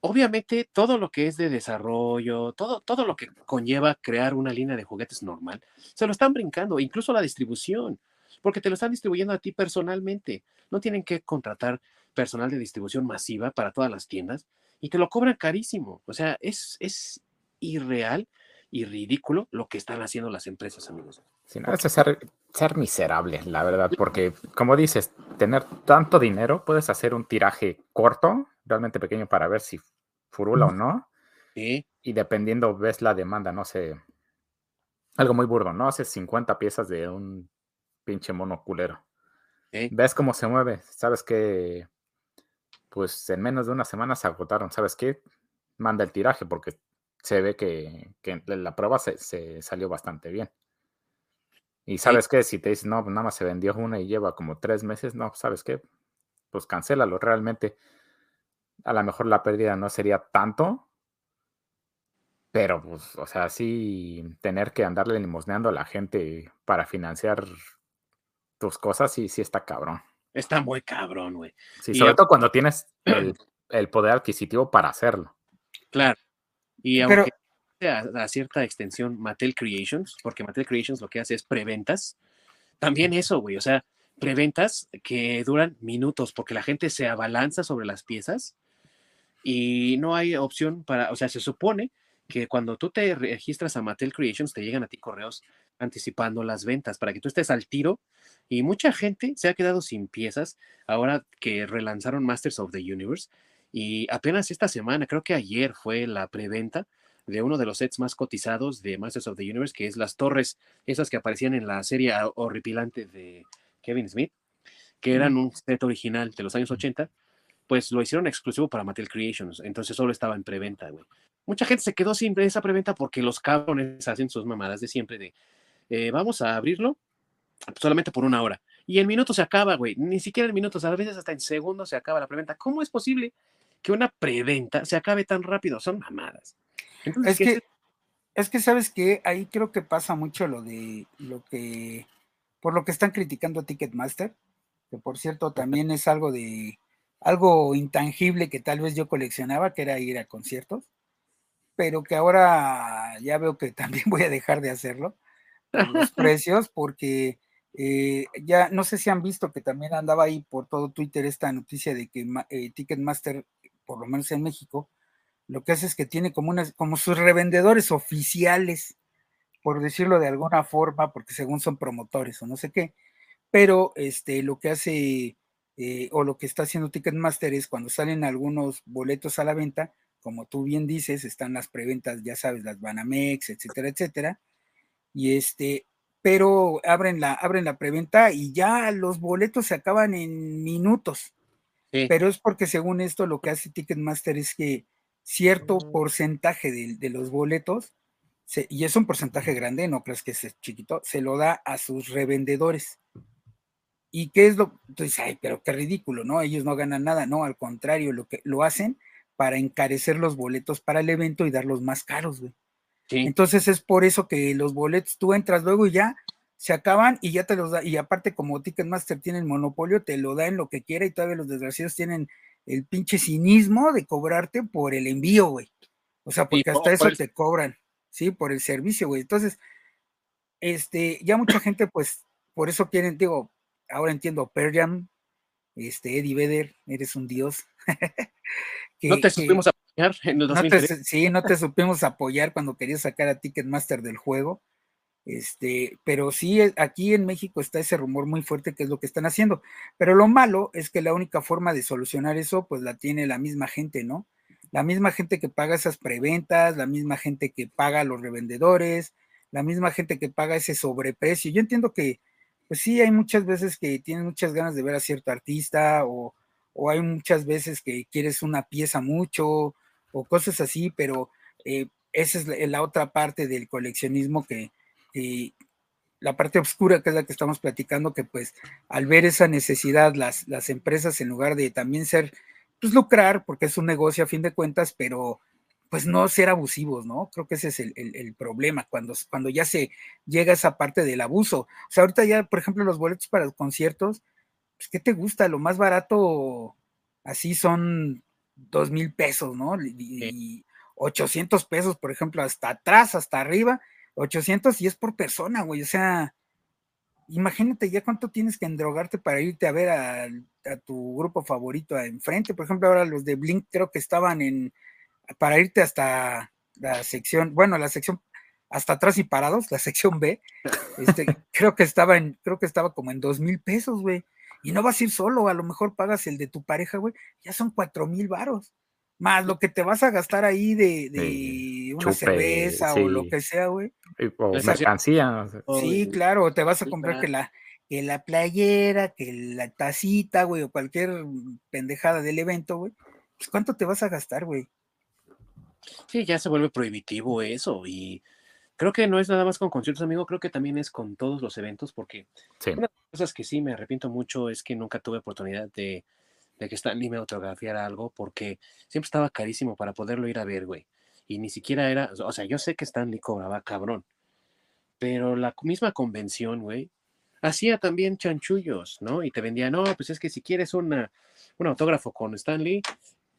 obviamente todo lo que es de desarrollo, todo, todo lo que conlleva crear una línea de juguetes normal, se lo están brincando, incluso la distribución. porque te lo están distribuyendo a ti personalmente. No tienen que contratar personal de distribución masiva para todas las tiendas y te lo cobran carísimo. O sea, es, es irreal y ridículo lo que están haciendo las empresas, amigos. Sí, no, es ser, ser miserable, la verdad, porque como dices, tener tanto dinero, puedes hacer un tiraje corto, realmente pequeño para ver si furula o no. Y dependiendo, ves la demanda, no sé, algo muy burdo, ¿no? Haces 50 piezas de un pinche mono culero. Ves cómo se mueve, sabes que, pues en menos de una semana se agotaron, ¿sabes qué? Manda el tiraje porque se ve que, la prueba se, salió bastante bien. Y sabes qué, si te dicen, no, nada más se vendió una y lleva como tres meses, no, ¿sabes qué? Pues cancélalo, realmente a lo mejor la pérdida no sería tanto, pero pues, o sea, sí tener que andarle limosneando a la gente para financiar tus cosas, sí, sí está cabrón. Está muy cabrón, güey. Sí, sobre todo cuando tienes el, poder adquisitivo para hacerlo. Claro. Y aunque a, cierta extensión Mattel Creations, porque Mattel Creations lo que hace es preventas, también eso, güey, o sea, preventas que duran minutos porque la gente se abalanza sobre las piezas y no hay opción para, o sea, se supone que cuando tú te registras a Mattel Creations te llegan a ti correos anticipando las ventas para que tú estés al tiro y mucha gente se ha quedado sin piezas ahora que relanzaron Masters of the Universe y apenas esta semana, creo que ayer fue la preventa de uno de los sets más cotizados de Masters of the Universe, que es las torres, esas que aparecían en la serie horripilante de Kevin Smith, que eran un set original de los años 80, pues lo hicieron exclusivo para Mattel Creations, entonces solo estaba en preventa, güey. Mucha gente se quedó sin esa preventa porque los cabrones hacen sus mamadas de siempre de, eh, vamos a abrirlo solamente por una hora. Y en minutos se acaba, güey. Ni siquiera en minutos, a veces hasta en segundos se acaba la preventa. ¿Cómo es posible que una preventa se acabe tan rápido. Son mamadas. es, que, es que, ¿sabes que Ahí creo que pasa mucho lo de lo que, por lo que están criticando a Ticketmaster, que por cierto también es algo de, algo intangible que tal vez yo coleccionaba, que era ir a conciertos, pero que ahora ya veo que también voy a dejar de hacerlo los precios, porque eh, ya no sé si han visto que también andaba ahí por todo Twitter esta noticia de que eh, Ticketmaster por lo menos en México, lo que hace es que tiene como, unas, como sus revendedores oficiales, por decirlo de alguna forma, porque según son promotores o no sé qué, pero este, lo que hace eh, o lo que está haciendo Ticketmaster es cuando salen algunos boletos a la venta, como tú bien dices, están las preventas, ya sabes, las Banamex, etcétera, etcétera, y este, pero abren la, abren la preventa y ya los boletos se acaban en minutos. Pero es porque según esto lo que hace Ticketmaster es que cierto mm. porcentaje de, los boletos, y es un porcentaje grande, no crees que es chiquito, se lo da a sus revendedores. ¿Y qué es lo? Entonces, ay, pero qué ridículo, ¿no? Ellos no ganan nada, no, al contrario, lo que lo hacen para encarecer los boletos para el evento y darlos más caros, güey. Entonces es por eso que los boletos tú entras luego y ya se acaban y ya te los da, y aparte como Ticketmaster tiene el monopolio, te lo da en lo que quiera y todavía los desgraciados tienen el pinche cinismo de cobrarte por el envío, güey. O sea, porque hasta eso te cobran, ¿sí? Por el servicio, güey. Entonces, este, ya mucha gente, pues, por eso quieren, digo, ahora entiendo, Perjam, este, Eddie Vedder, eres un dios. no te supimos apoyar en el 2003. sí, no te supimos apoyar cuando querías sacar a Ticketmaster del juego. Este, pero sí, eh, aquí en México está ese rumor muy fuerte que es lo que están haciendo. Pero lo malo es que la única forma de solucionar eso, pues la tiene la misma gente, ¿no? La misma gente que paga esas preventas, la misma gente que paga a los revendedores, la misma gente que paga ese sobreprecio. Yo entiendo que, pues sí, hay muchas veces que tienen muchas ganas de ver a cierto artista o, o hay muchas veces que quieres una pieza mucho o cosas así, pero eh, esa es la otra parte del coleccionismo que, y la parte oscura que es la que estamos platicando, que pues al ver esa necesidad, las, las empresas en lugar de también ser, pues lucrar, porque es un negocio a fin de cuentas, pero pues no ser abusivos, ¿no? Creo que ese es el, problema, cuando, cuando ya se llega a esa parte del abuso. O sea, ahorita ya, por ejemplo, los boletos para los conciertos, pues, ¿qué te gusta? Lo más barato, así son dos mil pesos, ¿no? Y, 800 pesos, por ejemplo, hasta atrás, hasta arriba, 800 y es por persona, güey, o sea, imagínate ya cuánto tienes que endrogarte para irte a ver a, tu grupo favorito enfrente. Por ejemplo, ahora los de Blink creo que estaban en, para irte hasta la sección, bueno, la sección hasta atrás y parados, la sección B, este, creo que estaba en, creo que estaba como en dos mil pesos, güey. Y no vas a ir solo, a lo mejor pagas el de tu pareja, güey, ya son cuatro mil varos. Más lo que te vas a gastar ahí de, una cerveza o lo que sea, güey. O mercancía. Sí, claro, te vas a comprar que la, que la playera, que la tacita, güey, o cualquier pendejada del evento, güey. Pues, ¿Cuánto te vas a gastar, güey? Sí, ya se vuelve prohibitivo eso y creo que no es nada más con conciertos, amigo, creo que también es con todos los eventos porque una las cosas que sí me arrepiento mucho es que nunca tuve oportunidad de, de que Stanley me autografiara algo porque siempre estaba carísimo para poderlo ir a ver, güey. Y ni siquiera era, o sea, yo sé que Stanley cobraba cabrón, pero la misma convención, güey, hacía también chanchullos, ¿no? Y te vendía, no, pues es que si quieres una, un autógrafo con Stanley,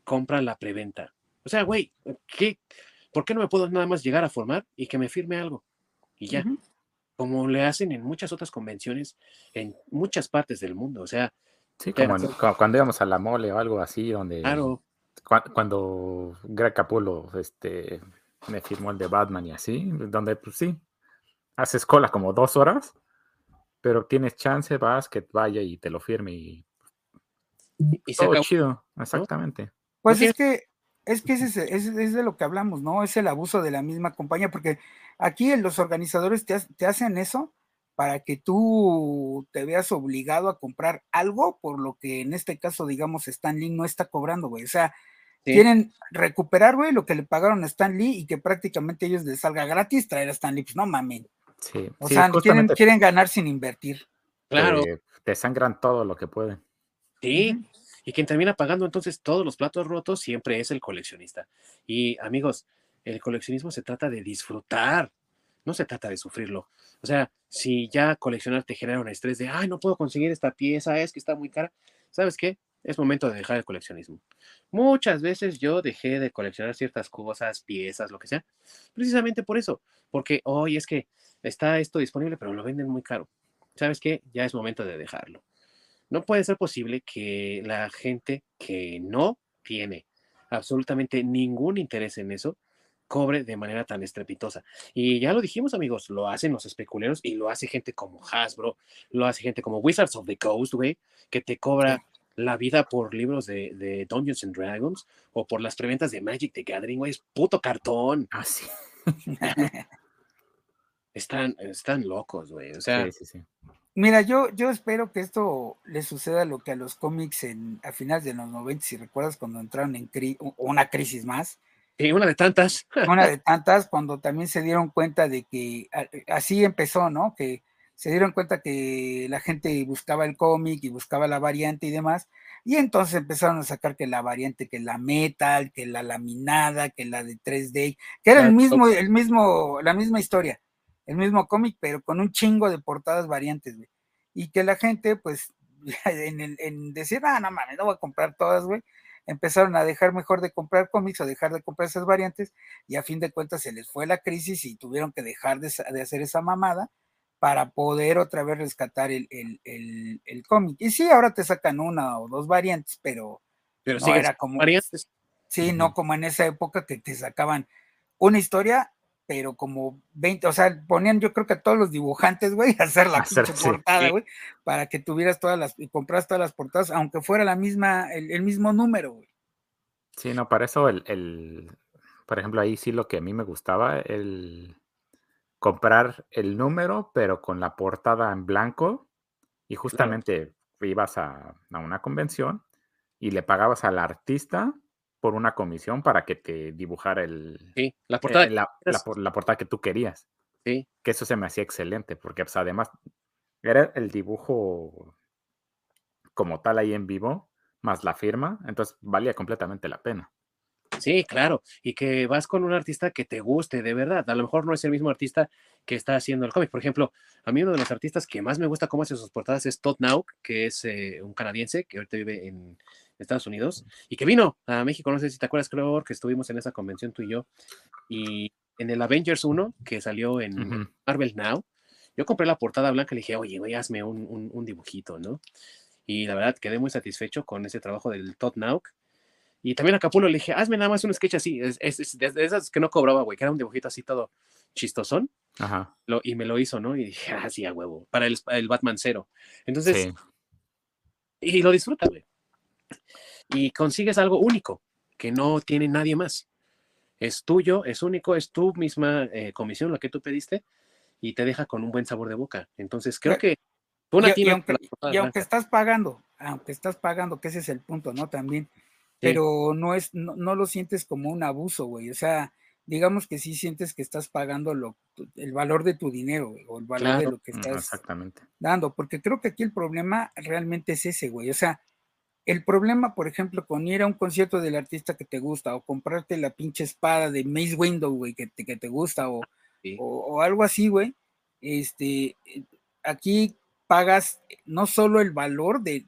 compra la preventa. O sea, güey, ¿qué, ¿por qué no me puedo nada más llegar a formar y que me firme algo? Y ya. Como le hacen en muchas otras convenciones en muchas partes del mundo. O sea. Sí, como, cuando íbamos a la mole o algo así, donde. Claro. cuando Greg Capullo este, me firmó el de Batman y así, donde pues sí, haces cola como dos horas, pero tienes chance, vas, que vaya y te lo firme y. y todo chido, exactamente. Pues es que es que es, es, de lo que hablamos, ¿no? Es el abuso de la misma compañía, porque aquí los organizadores te, hacen eso para que tú te veas obligado a comprar algo, por lo que en este caso, digamos, Stan Lee no está cobrando, güey. O sea, quieren recuperar, güey, lo que le pagaron a Stan Lee y que prácticamente ellos les salga gratis traer a Stan Lee. Pues no mamen. Sí. O sea, quieren, ganar sin invertir. Claro. te sangran todo lo que pueden. Sí. Y quien termina pagando entonces todos los platos rotos siempre es el coleccionista. Y amigos, el coleccionismo se trata de disfrutar, no se trata de sufrirlo. O sea, si ya coleccionar te genera un estrés de, ay, no puedo conseguir esta pieza, es que está muy cara, ¿sabes qué? Es momento de dejar el coleccionismo. Muchas veces yo dejé de coleccionar ciertas cosas, piezas, lo que sea, precisamente por eso, porque hoy es que está esto disponible, pero lo venden muy caro. ¿Sabes qué? Ya es momento de dejarlo. No puede ser posible que la gente que no tiene absolutamente ningún interés en eso cobre de manera tan estrepitosa. Y ya lo dijimos, amigos, lo hacen los especuleros y lo hace gente como Hasbro, lo hace gente como Wizards of the Coast, güey, que te cobra la vida por libros de, Dungeons and Dragons o por las preventas de Magic the Gathering, güey, es puto cartón. Así. Ah, están, están locos, güey. O sea, sí, sí, sí. Mira, yo, yo espero que esto le suceda lo que a los cómics en, a finales de los 90, si recuerdas, cuando entraron en una crisis más. Sí, una de tantas. Una de tantas, cuando también se dieron cuenta de que así empezó, ¿no? Que se dieron cuenta que la gente buscaba el cómic y buscaba la variante y demás, y entonces empezaron a sacar que la variante, que la metal, que la laminada, que la de 3D, que era el mismo, el mismo, la misma historia el mismo cómic, pero con un chingo de portadas variantes, güey. Y que la gente, pues, en, en decir, ah, no mames, no voy a comprar todas, güey, empezaron a dejar mejor de comprar cómics o dejar de comprar esas variantes, y a fin de cuentas se les fue la crisis y tuvieron que dejar de, hacer esa mamada para poder otra vez rescatar el, el, cómic. Y sí, ahora te sacan una o dos variantes, pero, pero no era como. Variantes. Sí, no como en esa época que te sacaban una historia pero como 20, o sea, ponían yo creo que a todos los dibujantes, güey, a hacer la portada, güey, para que tuvieras todas las, y compras todas las portadas, aunque fuera la misma, el, mismo número, güey. Sí, no, para eso el, el, por ejemplo, ahí sí lo que a mí me gustaba, el comprar el número, pero con la portada en blanco, y justamente ibas a, a una convención y le pagabas al artista por una comisión para que te dibujara el, sí, la, portada, eh, la, portada que tú querías. Sí. Que eso se me hacía excelente, porque pues, además era el dibujo como tal ahí en vivo, más la firma, entonces valía completamente la pena. Sí, claro, y que vas con un artista que te guste de verdad. A lo mejor no es el mismo artista que está haciendo el cómic. Por ejemplo, a mí uno de los artistas que más me gusta cómo hace sus portadas es Todd Nauk, que es eh, un canadiense que ahorita vive en, Estados Unidos y que vino a México, no sé si te acuerdas, creo que estuvimos en esa convención tú y yo, y en el Avengers 1 que salió en Marvel Now, Yo compré la portada blanca y le dije, oye, güey, hazme un, un, dibujito, ¿no? Y la verdad quedé muy satisfecho con ese trabajo del Todd Nauk. Y también a Capulo le dije, hazme nada más un sketch así, es, es, de esas que no cobraba, güey, que era un dibujito así todo chistosón. Ajá. Lo, y me lo hizo, ¿no? Y dije, ah, sí, a huevo, para el, el Batman cero. Entonces, y lo disfruta, güey. Y consigues algo único que no tiene nadie más. Es tuyo, es único, es tu misma eh, comisión, lo que tú pediste, y te deja con un buen sabor de boca. Entonces, creo que y, aunque, estás pagando, aunque estás pagando, que ese es el punto, ¿no? También, pero no es, no, lo sientes como un abuso, güey. O sea, digamos que sí sientes que estás pagando lo, el valor de tu dinero, o el valor de lo que estás dando, porque creo que aquí el problema realmente es ese, güey. O sea, el problema, por ejemplo, con ir a un concierto del artista que te gusta, o comprarte la pinche espada de Maze Window, güey, que te, que te gusta, o, o, algo así, güey, este, aquí pagas no solo el valor de,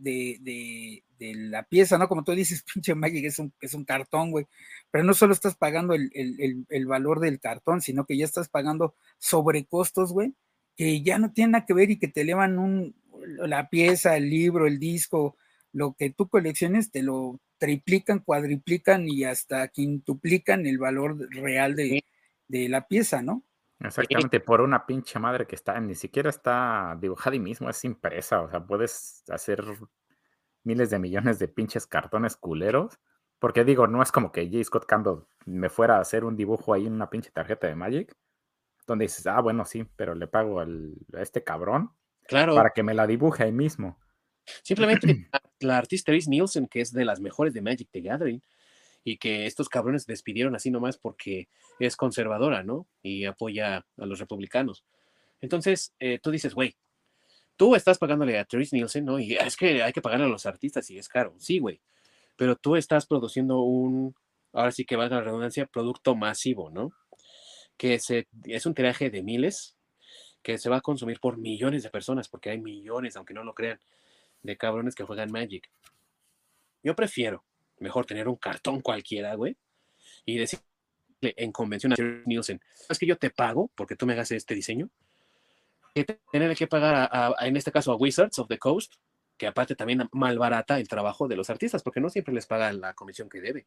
la pieza, ¿no? Como tú dices, pinche Magic es un, es un cartón, güey, pero no solo estás pagando el, el, valor del cartón, sino que ya estás pagando sobrecostos, güey, que ya no tienen nada que ver y que te elevan un, la pieza, el libro, el disco, lo que tú colecciones, te lo triplican, cuadriplican y hasta quintuplican el valor real de, de la pieza, ¿no? Exactamente, por una pinche madre que está, ni siquiera está dibujada ahí mismo, es impresa, o sea, puedes hacer miles de millones de pinches cartones culeros, porque digo, no es como que J. Scott Campbell me fuera a hacer un dibujo ahí en una pinche tarjeta de Magic, donde dices, ah, bueno, sí, pero le pago a este cabrón claro. para que me la dibuje ahí mismo. Simplemente la, artista Reese Nielsen, que es de las mejores de Magic the Gathering, y que estos cabrones despidieron así nomás porque es conservadora, ¿no? Y apoya a los republicanos. Entonces, eh, tú dices, güey, tú estás pagándole a Therese Nielsen, ¿no? Y es que hay que pagarle a los artistas y es caro. Sí, güey. Pero tú estás produciendo un, ahora sí que valga la redundancia, producto masivo, ¿no? Que se, es un tiraje de miles que se va a consumir por millones de personas, porque hay millones, aunque no lo crean, de cabrones que juegan Magic. Yo prefiero mejor tener un cartón cualquiera, güey, y decirle en convención a Nielsen, es que yo te pago porque tú me hagas este diseño, que tener que pagar, a, en este caso, a Wizards of the Coast, que aparte también malbarata el trabajo de los artistas, porque no siempre les paga la comisión que debe.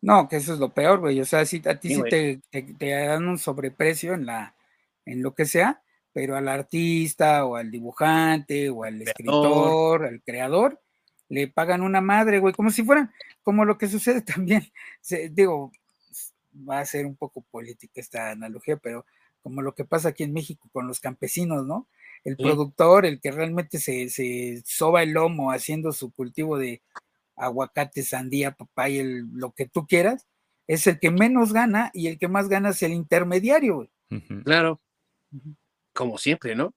No, que eso es lo peor, güey. O sea, si a ti sí, te, te, dan un sobreprecio en la, en lo que sea, pero al artista o al dibujante o al escritor, al creador, le pagan una madre, güey, como si fueran, como lo que sucede también, digo, va a ser un poco política esta analogía, pero como lo que pasa aquí en México con los campesinos, ¿no? El productor, el que realmente se, se, soba el lomo haciendo su cultivo de aguacate, sandía, papaya, lo que tú quieras, es el que menos gana y el que más gana es el intermediario. Güey. Claro, como siempre, ¿no?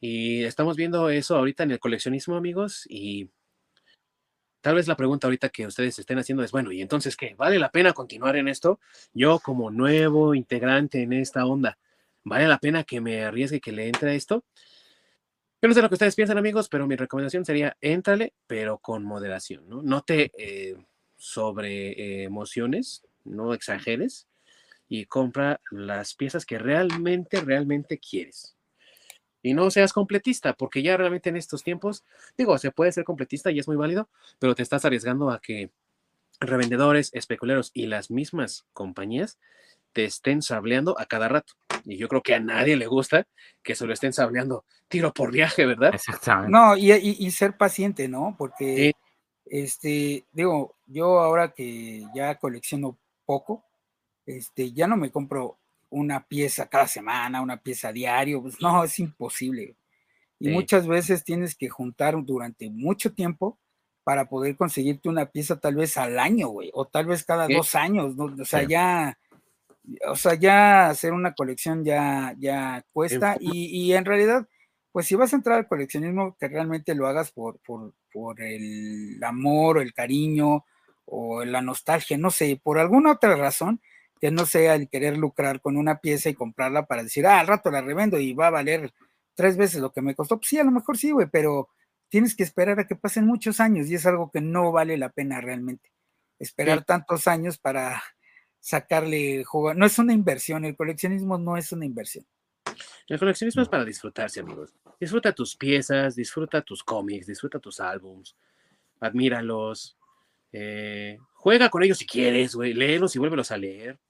Y estamos viendo eso ahorita en el coleccionismo, amigos, y Tal vez la pregunta ahorita que ustedes estén haciendo es, bueno, ¿y entonces qué? ¿Vale la pena continuar en esto? Yo como nuevo integrante en esta onda, ¿vale la pena que me arriesgue que le entre a esto? Yo no sé lo que ustedes piensan, amigos, pero mi recomendación sería, éntrale, pero con moderación, ¿no? No te eh, sobre eh, emociones, no exageres y compra las piezas que realmente, realmente quieres y no seas completista, porque ya realmente en estos tiempos, digo, se puede ser completista y es muy válido, pero te estás arriesgando a que revendedores, especuleros y las mismas compañías te estén sableando a cada rato. Y yo creo que a nadie le gusta que se lo estén sableando tiro por viaje, ¿verdad? Exactamente. No, y, ser paciente, ¿no? Porque, este, digo, yo ahora que ya colecciono poco, este, ya no me compro una pieza cada semana, una pieza diario, pues no, es imposible. Y muchas veces tienes que juntar durante mucho tiempo para poder conseguirte una pieza tal vez al año, güey, o tal vez cada dos años, ¿no? O sea, ya, o sea, ya hacer una colección ya, ya cuesta. y, en realidad, pues si vas a entrar al coleccionismo, que realmente lo hagas por, por, por el amor o el cariño o la nostalgia, no sé, por alguna otra razón, que no sea el querer lucrar con una pieza y comprarla para decir, ah, al rato la revendo y va a valer tres veces lo que me costó. Pues sí, a lo mejor sí, güey, pero tienes que esperar a que pasen muchos años y es algo que no vale la pena realmente. Esperar tantos años para sacarle juego. No es una inversión, el coleccionismo no es una inversión. El coleccionismo es para disfrutarse, amigos. Disfruta tus piezas, disfruta tus cómics, disfruta tus álbums, admíralos, eh, juega con ellos si quieres, güey, léelos y vuélvelos a leer.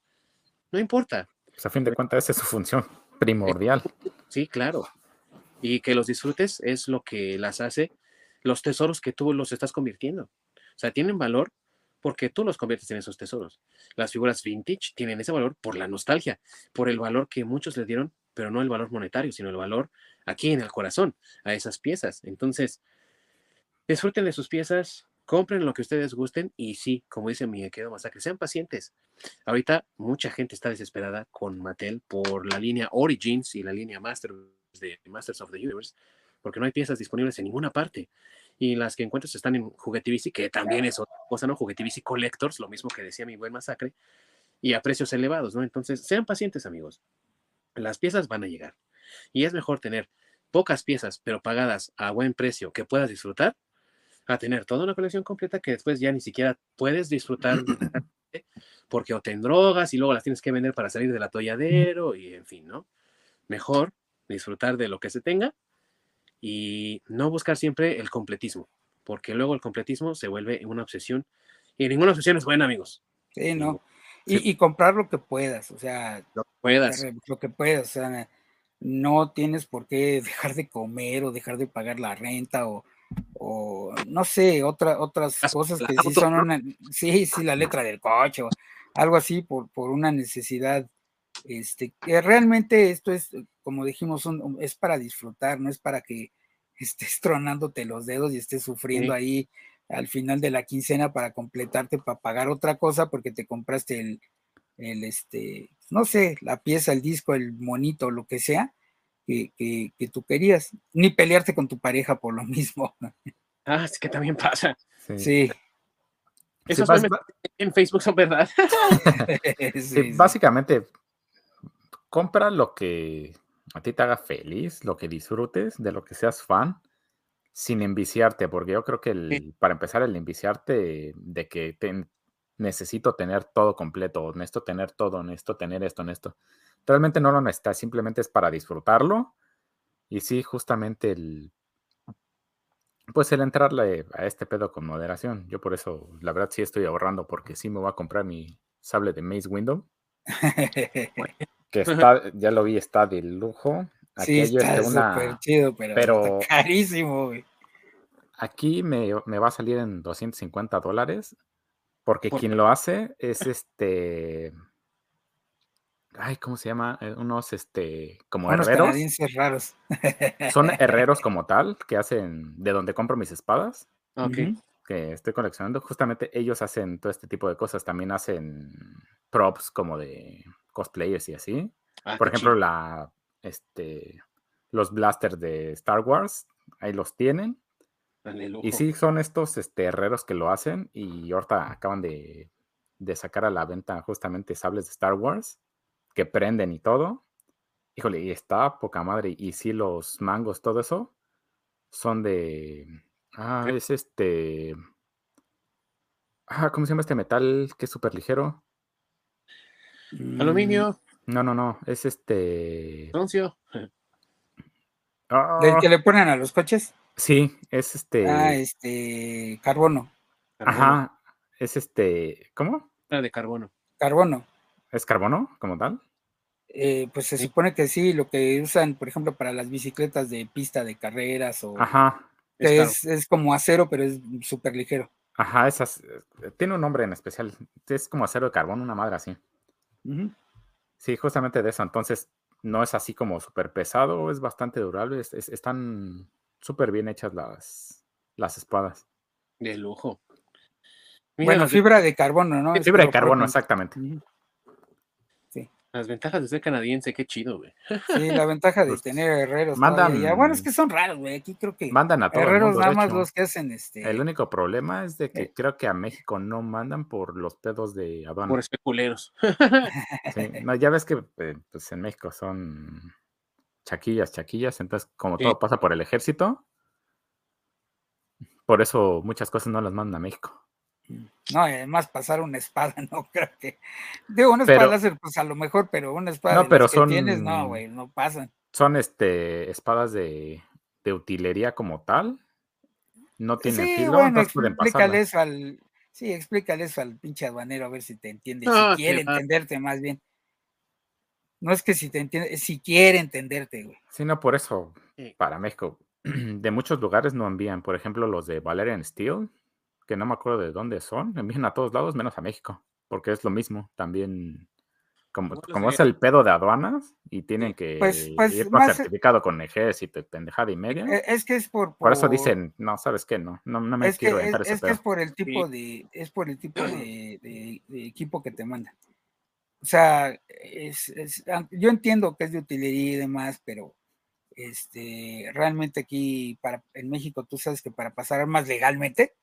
No importa. Pues a fin de cuentas, esa es su función primordial. Sí, claro. Y que los disfrutes es lo que las hace los tesoros que tú los estás convirtiendo. O sea, tienen valor porque tú los conviertes en esos tesoros. Las figuras vintage tienen ese valor por la nostalgia, por el valor que muchos le dieron, pero no el valor monetario, sino el valor aquí en el corazón, a esas piezas. Entonces, disfruten de sus piezas, compren lo que ustedes gusten y sí, como dice mi querido Masacre, sean pacientes. Ahorita mucha gente está desesperada con Mattel por la línea Origins y la línea Masters de Masters of the Universe, porque no hay piezas disponibles en ninguna parte y las que encuentras están en Juguetivici, que también es otra cosa, ¿no? Juguetivici Collectors, lo mismo que decía mi buen masacre, y a precios elevados, ¿no? Entonces, sean pacientes, amigos. Las piezas van a llegar. Y es mejor tener pocas piezas, pero pagadas a buen precio que puedas disfrutar, a tener toda una colección completa que después ya ni siquiera puedes disfrutar porque o te drogas y luego las tienes que vender para salir del atolladero y en fin, ¿no? Mejor disfrutar de lo que se tenga y no buscar siempre el completismo, porque luego el completismo se vuelve una obsesión y ninguna obsesión es buena, amigos. Sí, no. Y, comprar lo que puedas, o sea, lo que puedas. Lo que puedas, o sea, no tienes por qué dejar de comer o dejar de pagar la renta o, o no sé, otra, otras cosas que sí son una, sí, sí, la letra del coche o algo así por, por una necesidad este, que realmente esto es, como dijimos, es para disfrutar, no es para que estés tronándote los dedos y estés sufriendo ahí al final de la quincena para completarte, para pagar otra cosa porque te compraste el, el este, no sé, la pieza, el disco, el monito, lo que sea, que, que, tú querías, ni pelearte con tu pareja por lo mismo. Ah, es que también pasa. Sí. Eso en Facebook son verdad. básicamente, compra lo que a ti te haga feliz, lo que disfrutes, de lo que seas fan, sin enviciarte, porque yo creo que para empezar el enviciarte de que necesito tener todo completo, necesito tener todo, necesito tener esto, esto, realmente no lo necesitas, simplemente es para disfrutarlo y sí, justamente el, pues el entrarle a este pedo con moderación. Yo por eso, la verdad, sí estoy ahorrando porque sí me voy a comprar mi sable de Maze Window. que está, ya lo vi, está de lujo. Aquí sí, está súper chido, pero, carísimo, güey. Aquí me, va a salir en 250 dólares, porque quien lo hace es este... Ay, ¿cómo se llama? Eh, unos, este, como Unos herreros. raros. Son herreros como tal, que hacen, de donde compro mis espadas. Ok. Que estoy coleccionando. Justamente ellos hacen todo este tipo de cosas. También hacen props como de cosplayers y así. Ah, Por ejemplo, la, este, los blasters de Star Wars, ahí los tienen. Y sí, son estos este, herreros que lo hacen y ahorita acaban de, sacar a la venta justamente sables de Star Wars que prenden y todo. Híjole, y está poca madre. Y sí, los mangos, todo eso, son de... Ah, es este... Ah, ¿cómo se llama este metal que es súper ligero? Aluminio. Mm, no, no, no. Es este. Anuncio. Ah. ¿Del que le ponen a los coches? Sí, es este. Ah, este. Carbono. Ajá. Es este. ¿Cómo? Ah, de carbono. Carbono. ¿Es carbono como tal? Eh, pues se supone que sí, lo que usan, por ejemplo, para las bicicletas de pista de carreras o. Ajá. Es, es, como acero, pero es súper ligero. Ajá, esas. Eh, tiene un nombre en especial. Es como acero de carbono, una madre así. Sí, justamente de eso. Entonces, no es así como súper pesado, es bastante durable. están súper bien hechas las, las espadas. De lujo. bueno, fibra de carbono, ¿no? Fibra de carbono, exactamente. Las ventajas de ser canadiense, qué chido, güey. Sí, la ventaja de pues, tener herreros. Mandan, bueno, es que son raros, güey. Aquí creo que. Mandan a todos. Herreros nada más los que hacen este. El único problema es de que eh. creo que a México no mandan por los pedos de aduana. Por especuleros. Sí, no, ya ves que eh, pues en México son chaquillas, chaquillas. Entonces, como todo pasa por el ejército, por eso muchas cosas no las mandan a México. No, además pasar una espada, no creo que. Digo, una espada láser, pues a lo mejor, pero una espada no, pero son, que tienes, no, güey, no pasan. Son este espadas de, de utilería como tal. No tiene sí, filo, bueno, explícale eso al. Sí, explícale eso al pinche aduanero a ver si te entiende, si quiere entenderte más bien. No es que si te entiende, si quiere entenderte, güey. Sí, no, por eso, para México, de muchos lugares no envían. Por ejemplo, los de Valerian Steel, que no me acuerdo de dónde son, envían a todos lados menos a México, porque es lo mismo. También, como, como es el pedo de aduanas y tienen que pues, pues, ir con certificado con ejército, pendejada y media. E, es que es por. Por, eso dicen, no, ¿sabes qué? No, no, me quiero es, ese es que es por el tipo de. Es por el tipo de, equipo que te mandan. O sea, es, yo entiendo que es de utilería y demás, pero este, realmente aquí para, en México tú sabes que para pasar armas legalmente,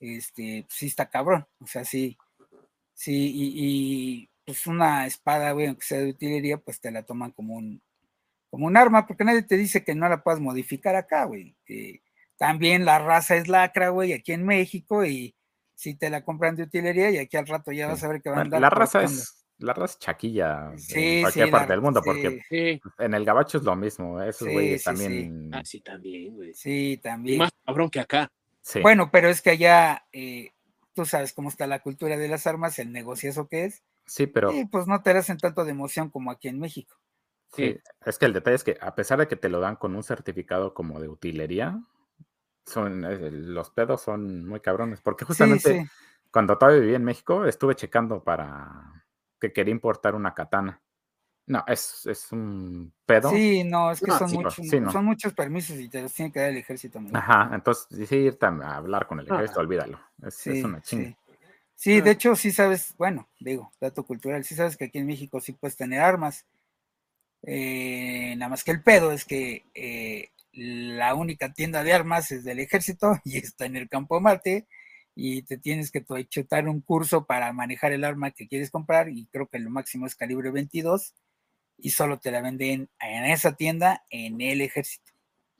este, sí está cabrón. O sea, sí, sí, y, pues una espada, güey, aunque sea de utilería, pues te la toman como un, como un arma, porque nadie te dice que no la puedas modificar acá, güey. también la raza es lacra, güey, aquí en México, y si te la compran de utilería, y aquí al rato ya vas a ver que van a andar. La raza es la raza chaquilla en cualquier parte del mundo, porque en el gabacho es lo mismo, esos güeyes también. Ah, sí, también, güey. Sí, también. más cabrón que acá. Bueno, pero es que allá, eh, tú sabes cómo está la cultura de las armas, el negocio eso que es. Sí, pero. Y pues no te hacen tanto de emoción como aquí en México. Sí, es que el detalle es que a pesar de que te lo dan con un certificado como de utilería, son eh, los pedos son muy cabrones, porque justamente cuando todavía vivía en México estuve checando para que quería importar una katana. No, es, es un pedo. Sí, no, es que son, muchos, son muchos permisos y te los tiene que dar el ejército. Ajá, entonces, sí, irte a hablar con el ejército, olvídalo. Es, una chinga. Sí. de hecho, sí sabes, bueno, digo, dato cultural, sí sabes que aquí en México sí puedes tener armas. Eh, nada más que el pedo es que eh, la única tienda de armas es del ejército y está en el campo Marte y te tienes que chutar un curso para manejar el arma que quieres comprar y creo que lo máximo es calibre 22 y solo te la venden en esa tienda en el ejército.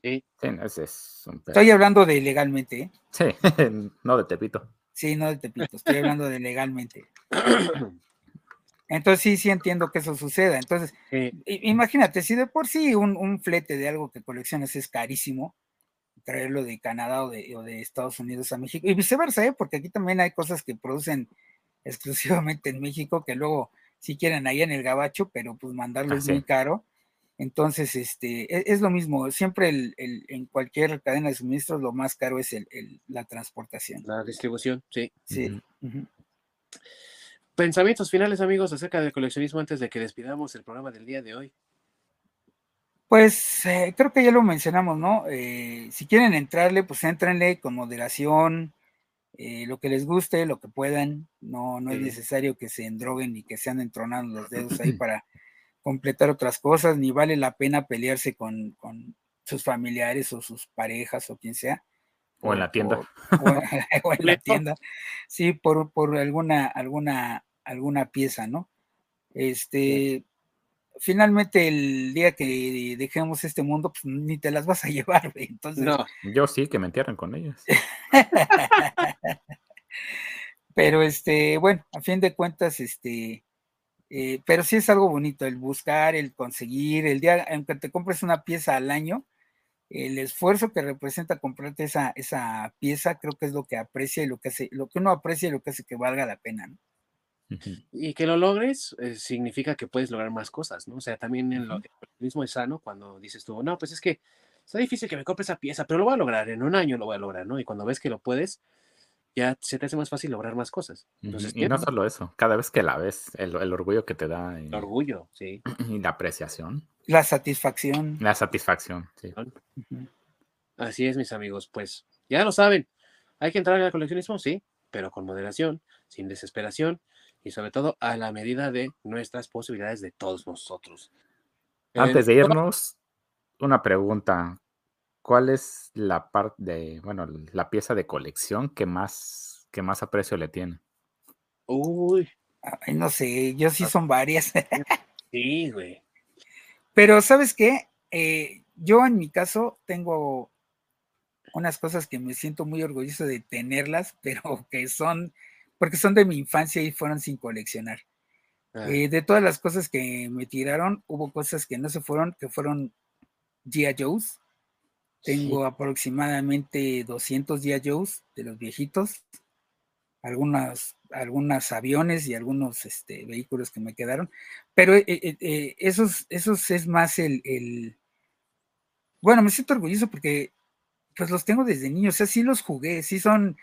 Sí, ese es un Estoy hablando de legalmente. ¿eh? Sí, no de Tepito. Sí, no de Tepito, estoy hablando de legalmente. Entonces sí, sí entiendo que eso suceda. Entonces, imagínate, si de por sí un, un flete de algo que coleccionas es carísimo, traerlo de Canadá o de, Estados Unidos a México y viceversa, ¿eh? porque aquí también hay cosas que producen exclusivamente en México que luego si quieren allá en el gabacho, pero pues mandarlo es muy caro. Entonces, este, e, es, lo mismo, siempre el, en cualquier cadena de suministros lo más caro es el, la transportación. La distribución, sí. Sí. Pensamientos finales, amigos, acerca del coleccionismo antes de que despidamos el programa del día de hoy. Pues eh, creo que ya lo mencionamos, ¿no? Eh, si quieren entrarle, pues entrenle con moderación, eh, lo que les guste, lo que puedan. No, no es necesario que se endroguen ni que sean entronados los dedos ahí para completar otras cosas, ni vale la pena pelearse con, sus familiares o sus parejas o quien sea. O en la tienda. O, en la tienda. Sí, por, por alguna, alguna, alguna pieza, ¿no? Este, finalmente el día que dejemos este mundo, pues ni te las vas a llevar, güey. Entonces. No, yo sí, que me entierren con ellas. pero este, bueno, a fin de cuentas, este, eh, pero sí es algo bonito el buscar, el conseguir, el día, aunque te compres una pieza al año, el esfuerzo que representa comprarte esa, esa pieza, creo que es lo que aprecia y lo que hace, lo que uno aprecia y lo que hace que valga la pena, ¿no? Y que lo logres eh, significa que puedes lograr más cosas, ¿no? O sea, también en lo, el mismo es sano cuando dices tú, no, pues es que está difícil que me compre esa pieza, pero lo voy a lograr, en un año lo voy a lograr, ¿no? Y cuando ves que lo puedes, ya se te hace más fácil lograr más cosas. Entonces, y no solo eso, cada vez que la ves, el, orgullo que te da. el orgullo, sí. Y la apreciación. La satisfacción. La satisfacción, sí. Así es, mis amigos, pues ya lo saben. Hay que entrar al coleccionismo, sí, pero con moderación, sin desesperación y sobre todo a la medida de nuestras posibilidades de todos nosotros. Antes de irnos, una pregunta. ¿Cuál es la parte de, bueno, la pieza de colección que más, que más aprecio le tiene? Uy. Ay, no sé, yo sí ah. son varias. sí, güey. Pero, ¿sabes qué? Eh, yo en mi caso tengo unas cosas que me siento muy orgulloso de tenerlas, pero que son, porque son de mi infancia y fueron sin coleccionar. Ah. Eh, de todas las cosas que me tiraron, hubo cosas que no se fueron, que fueron G.I. Joe's. Tengo aproximadamente 200 G.I. Joe's de los viejitos, algunas, algunos aviones y algunos este, vehículos que me quedaron, pero eh, eh, esos, esos es más el, el, Bueno, me siento orgulloso porque pues los tengo desde niño, o sea, sí los jugué, sí son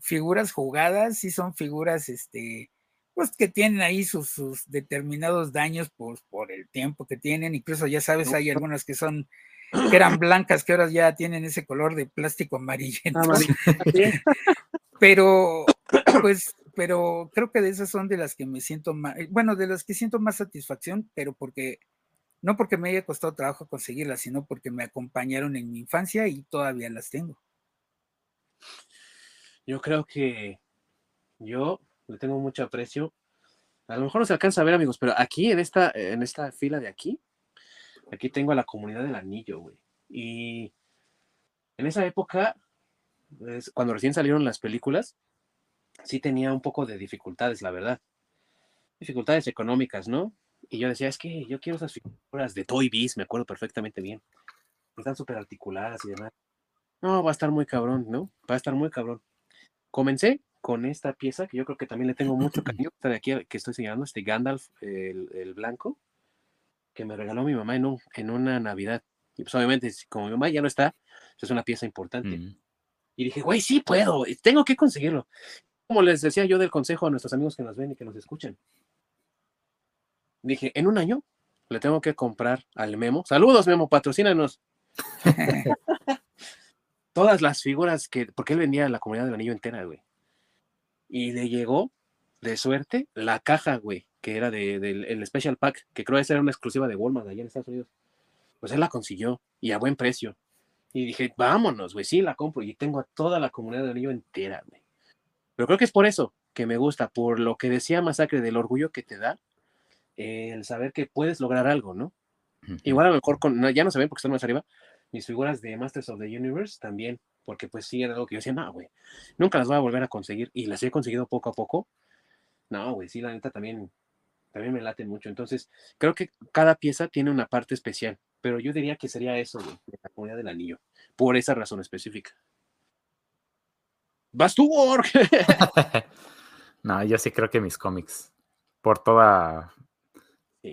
figuras jugadas, sí son figuras, este, pues que tienen ahí sus, determinados daños por, por, el tiempo que tienen, incluso ya sabes, hay algunas que son, que eran blancas, que ahora ya tienen ese color de plástico amarillento. pero, pues, pero creo que de esas son de las que me siento más, eh, bueno, de las que siento más satisfacción, pero porque, no porque me haya costado trabajo conseguirlas, sino porque me acompañaron en mi infancia y todavía las tengo. Yo creo que yo le tengo mucho aprecio. A lo mejor no se alcanza a ver, amigos, pero aquí en esta, en esta fila de aquí, aquí tengo a la comunidad del anillo, güey. Y en esa época, cuando recién salieron las películas, sí tenía un poco de dificultades, la verdad. Dificultades económicas, ¿no? Y yo decía, es que yo quiero esas figuras de Toy Biz, me acuerdo perfectamente bien. Están súper articuladas y demás. No, va a estar muy cabrón, ¿no? Va a estar muy cabrón. Comencé con esta pieza, que yo creo que también le tengo mucho cariño, esta de aquí que estoy señalando, este Gandalf, el, blanco, que me regaló mi mamá en, un, en una Navidad. Y pues obviamente, como mi mamá ya no está, pues, es una pieza importante. Mm. Y dije, güey, sí puedo, tengo que conseguirlo. Como les decía yo del consejo a nuestros amigos que nos ven y que nos escuchan. Dije, en un año le tengo que comprar al Memo. Saludos, Memo, patrocínanos. Todas las figuras que, porque él vendía la comunidad del anillo entera, güey y le llegó de suerte la caja, güey, que era del de, el Special Pack, que creo que era una exclusiva de Walmart allá en Estados Unidos. Pues él la consiguió y a buen precio. Y dije, vámonos, güey, sí, la compro. Y tengo a toda la comunidad del anillo entera, güey. Pero creo que es por eso que me gusta, por lo que decía Masacre, del orgullo que te da, el saber que puedes lograr algo, ¿no? Igual a lo mejor con, ya no se ven porque están más arriba, mis figuras de Masters of the Universe también porque pues sí era algo que yo decía, no, güey, nunca las voy a volver a conseguir y las he conseguido poco a poco. No, güey, sí, la neta también, también me late mucho. Entonces, creo que cada pieza tiene una parte especial, pero yo diría que sería eso, güey, la comunidad del anillo, por esa razón específica. ¡Vas tú, Borg! no, yo sí creo que mis cómics, por toda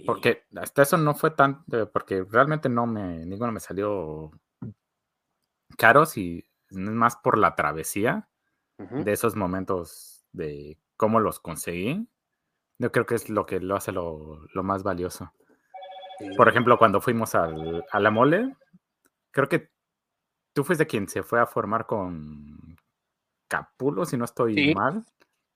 porque hasta eso no fue tan, porque realmente no me, ninguno me salió caros y es más por la travesía de esos momentos de cómo los conseguí. Yo creo que es lo que lo hace lo, más valioso. Por ejemplo, cuando fuimos al, a la mole, creo que tú fuiste quien se fue a formar con Capulo, si no estoy mal.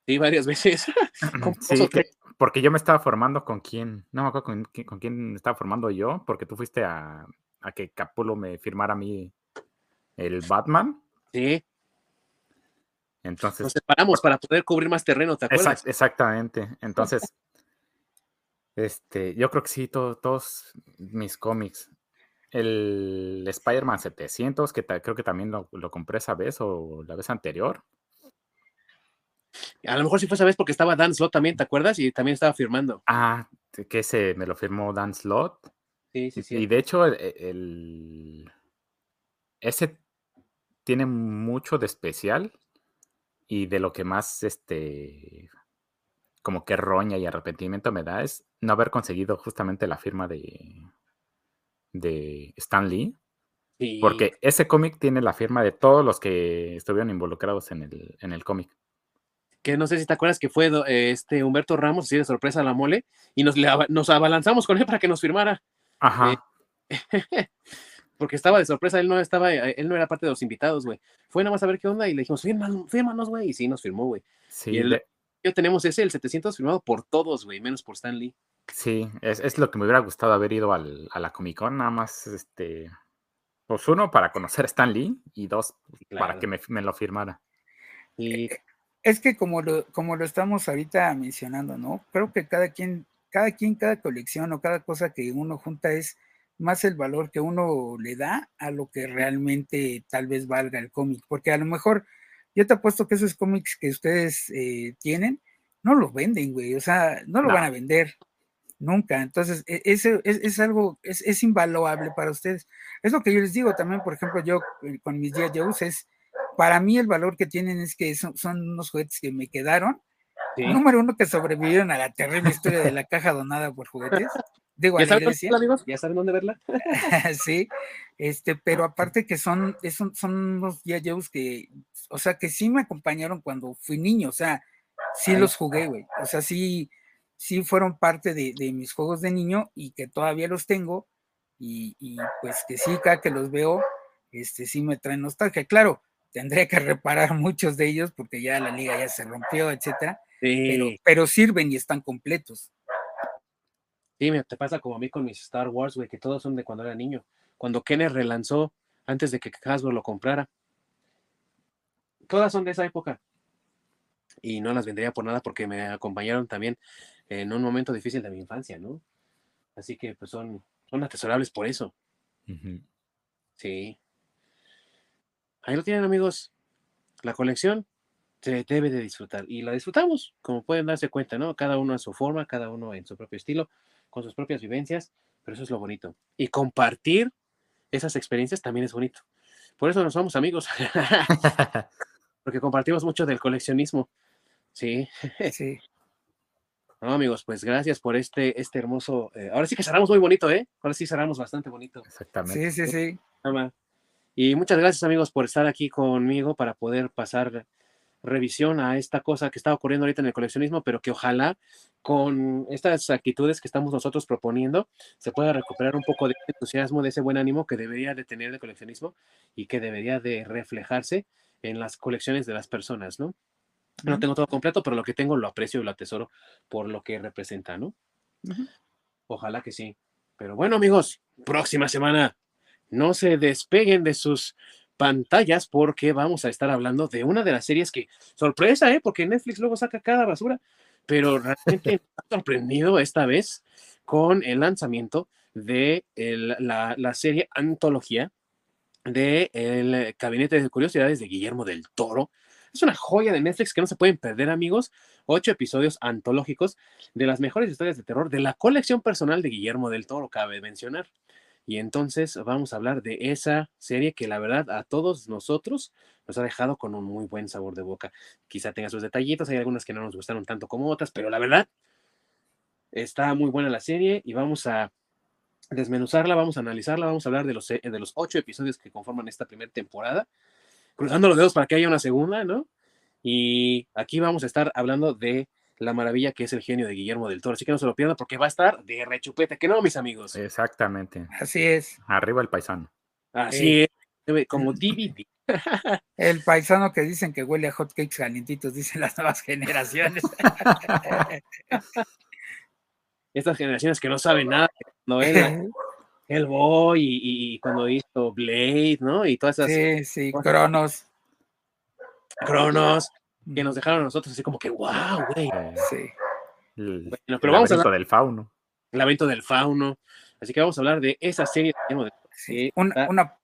Sí, varias veces. sí, porque yo me estaba formando con quién, no me acuerdo con, con, quién me estaba formando yo, porque tú fuiste a, a que Capulo me firmara a mí el Batman. Sí. Entonces. Nos separamos para poder cubrir más terreno, ¿te acuerdas? exactamente. Entonces, este, yo creo que sí, todos mis cómics. El Spider-Man 700, que creo que también lo, compré esa vez o la vez anterior. A lo mejor sí fue esa vez porque estaba Dan Slot también, ¿te acuerdas? Y también estaba firmando. Ah, que ese me lo firmó Dan Slot. Sí, sí, sí. Y de hecho, el ese tiene mucho de especial y de lo que más, este, como que roña y arrepentimiento me da es no haber conseguido justamente la firma de, de Stan Lee. Porque ese cómic tiene la firma de todos los que estuvieron involucrados en el, en el cómic. Que no sé si te acuerdas que fue este Humberto Ramos, así de sorpresa a la mole, y nos, nos abalanzamos con él para que nos firmara. Ajá. Eh, porque estaba de sorpresa, él no estaba, eh, él no era parte de los invitados, güey. Fue nada más a ver qué onda y le dijimos, fírmanos, güey, y sí, nos firmó, güey. Sí. Y yo tenemos ese, el 700 firmado por todos, güey, menos por Stan Lee. Sí, es, lo que me hubiera gustado haber ido al, a la Comic Con, nada más, este, pues uno, para conocer a Stan Lee, y dos, para que me, me, lo firmara. Y... Es que como lo, como lo estamos ahorita mencionando, ¿no? Creo que cada quien, cada quien, cada colección o cada cosa que uno junta es más el valor que uno le da a lo que realmente tal vez valga el cómic, porque a lo mejor yo te apuesto que esos cómics que ustedes eh, tienen, no los venden, güey, o sea, no lo van a vender nunca. Entonces, e, ese es, algo, es, es, invaluable para ustedes. Es lo que yo les digo también, por ejemplo, yo eh, con mis días Joe's es, para mí el valor que tienen es que son, son unos juguetes que me quedaron. Número uno, que sobrevivieron a la terrible historia de la caja donada por juguetes. Digo, ¿Ya, saben, amigos? ¿Ya saben dónde verla? sí, este, pero aparte que son, son, son unos Joe's que, o sea, que sí me acompañaron cuando fui niño, o sea, sí los jugué, güey. O sea, sí, sí fueron parte de, mis juegos de niño y que todavía los tengo. Y, pues que sí, cada que los veo, este sí me traen nostalgia. Claro, tendría que reparar muchos de ellos porque ya la liga ya se rompió, etcétera. Pero, pero sirven y están completos. Sí, me te pasa como a mí con mis Star Wars, güey, que todos son de cuando era niño. Cuando Kenneth relanzó antes de que Hasbro lo comprara. Todas son de esa época. Y no las vendría por nada porque me acompañaron también en un momento difícil de mi infancia, ¿no? Así que pues son, son atesorables por eso. Sí. Ahí lo tienen amigos. La colección se debe de disfrutar y la disfrutamos, como pueden darse cuenta, ¿no? Cada uno a su forma, cada uno en su propio estilo, con sus propias vivencias, pero eso es lo bonito. Y compartir esas experiencias también es bonito. Por eso nos somos amigos, porque compartimos mucho del coleccionismo. Sí. Sí. No, amigos, pues gracias por este, este hermoso. Eh, ahora sí que cerramos muy bonito, ¿eh? Ahora sí cerramos bastante bonito. Exactamente. Sí, sí, sí. Y muchas gracias, amigos, por estar aquí conmigo para poder pasar revisión a esta cosa que está ocurriendo ahorita en el coleccionismo, pero que ojalá con estas actitudes que estamos nosotros proponiendo se pueda recuperar un poco de entusiasmo, de ese buen ánimo que debería de tener el coleccionismo y que debería de reflejarse en las colecciones de las personas, ¿no? No tengo todo completo, pero lo que tengo lo aprecio y lo atesoro por lo que representa, ¿no? Ojalá que sí. Pero bueno, amigos, próxima semana no se despeguen de sus pantallas porque vamos a estar hablando de una de las series que, sorpresa, ¿eh? Porque Netflix luego saca cada basura, pero realmente me ha sorprendido esta vez con el lanzamiento de la, la, serie antología de El Gabinete de Curiosidades de Guillermo del Toro, es una joya de Netflix que no se pueden perder, amigos. Ocho episodios antológicos de las mejores historias de terror de la colección personal de Guillermo del Toro, cabe mencionar. Y entonces vamos a hablar de esa serie que la verdad a todos nosotros nos ha dejado con un muy buen sabor de boca. Quizá tenga sus detallitos, hay algunas que no nos gustaron tanto como otras, pero la verdad está muy buena la serie y vamos a desmenuzarla, vamos a analizarla, vamos a hablar de los, de los ocho episodios que conforman esta primera temporada cruzando los dedos para que haya una segunda, ¿no? Y aquí vamos a estar hablando de la maravilla que es el genio de Guillermo del Toro. Así que no se lo pierdan porque va a estar de rechupete, que no, mis amigos. Exactamente. Así es. Arriba el paisano. Así es, como DVD. El paisano que dicen que huele a hotcakes calientitos, dicen las nuevas generaciones. Estas generaciones que no saben nada de novela. Hellboy y, y, cuando hizo Blade, ¿no? Y todas esas. Sí, sí, Cronos. Cronos, que nos dejaron a nosotros así como que, wow, güey. Sí. El, bueno, pero vamos a hablar del fauno. El evento del fauno. Así que vamos a hablar de esa serie. Sí, una, una,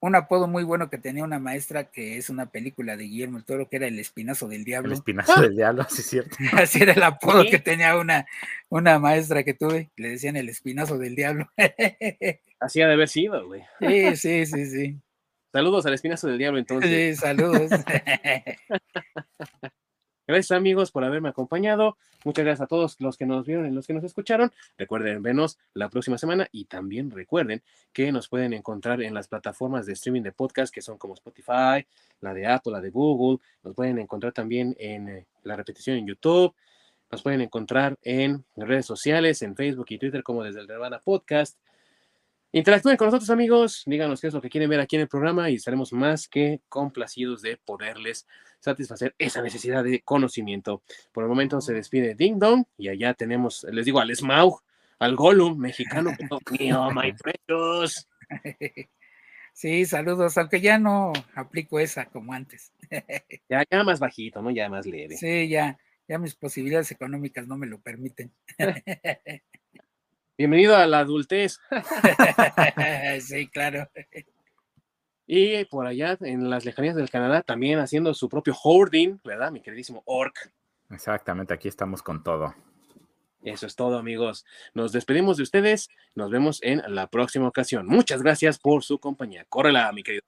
un apodo muy bueno que tenía una maestra que es una película de Guillermo el Toro que era El Espinazo del Diablo. El Espinazo del Diablo, sí es cierto. Así era el apodo que tenía una, una maestra que tuve, le decían El Espinazo del Diablo. Así ha de haber sido, güey. Sí, sí, sí, sí. Saludos al Espinazo del Diablo, entonces. Sí, saludos. Gracias amigos por haberme acompañado. Muchas gracias a todos los que nos vieron y los que nos escucharon. Recuerden vernos la próxima semana y también recuerden que nos pueden encontrar en las plataformas de streaming de podcast que son como Spotify, la de Apple, la de Google. Nos pueden encontrar también en eh, la repetición en YouTube. Nos pueden encontrar en redes sociales, en Facebook y Twitter como desde el Nirvana Podcast. Interactúen con nosotros, amigos. Díganos qué es lo que quieren ver aquí en el programa y estaremos más que complacidos de poderles satisfacer esa necesidad de conocimiento. Por el momento se despide Ding Dong y allá tenemos, les digo, al Smaug, al Gollum mexicano. mío, my precious. Sí, saludos, aunque ya no aplico esa como antes. Ya, ya más bajito, ¿no? Ya más leve. Sí, ya, ya mis posibilidades económicas no me lo permiten. Bienvenido a la adultez. sí, claro. Y por allá, en las lejanías del Canadá, también haciendo su propio hoarding, ¿verdad? Mi queridísimo Orc. Exactamente, aquí estamos con todo. Eso es todo, amigos. Nos despedimos de ustedes. Nos vemos en la próxima ocasión. Muchas gracias por su compañía. Córrela, mi querido.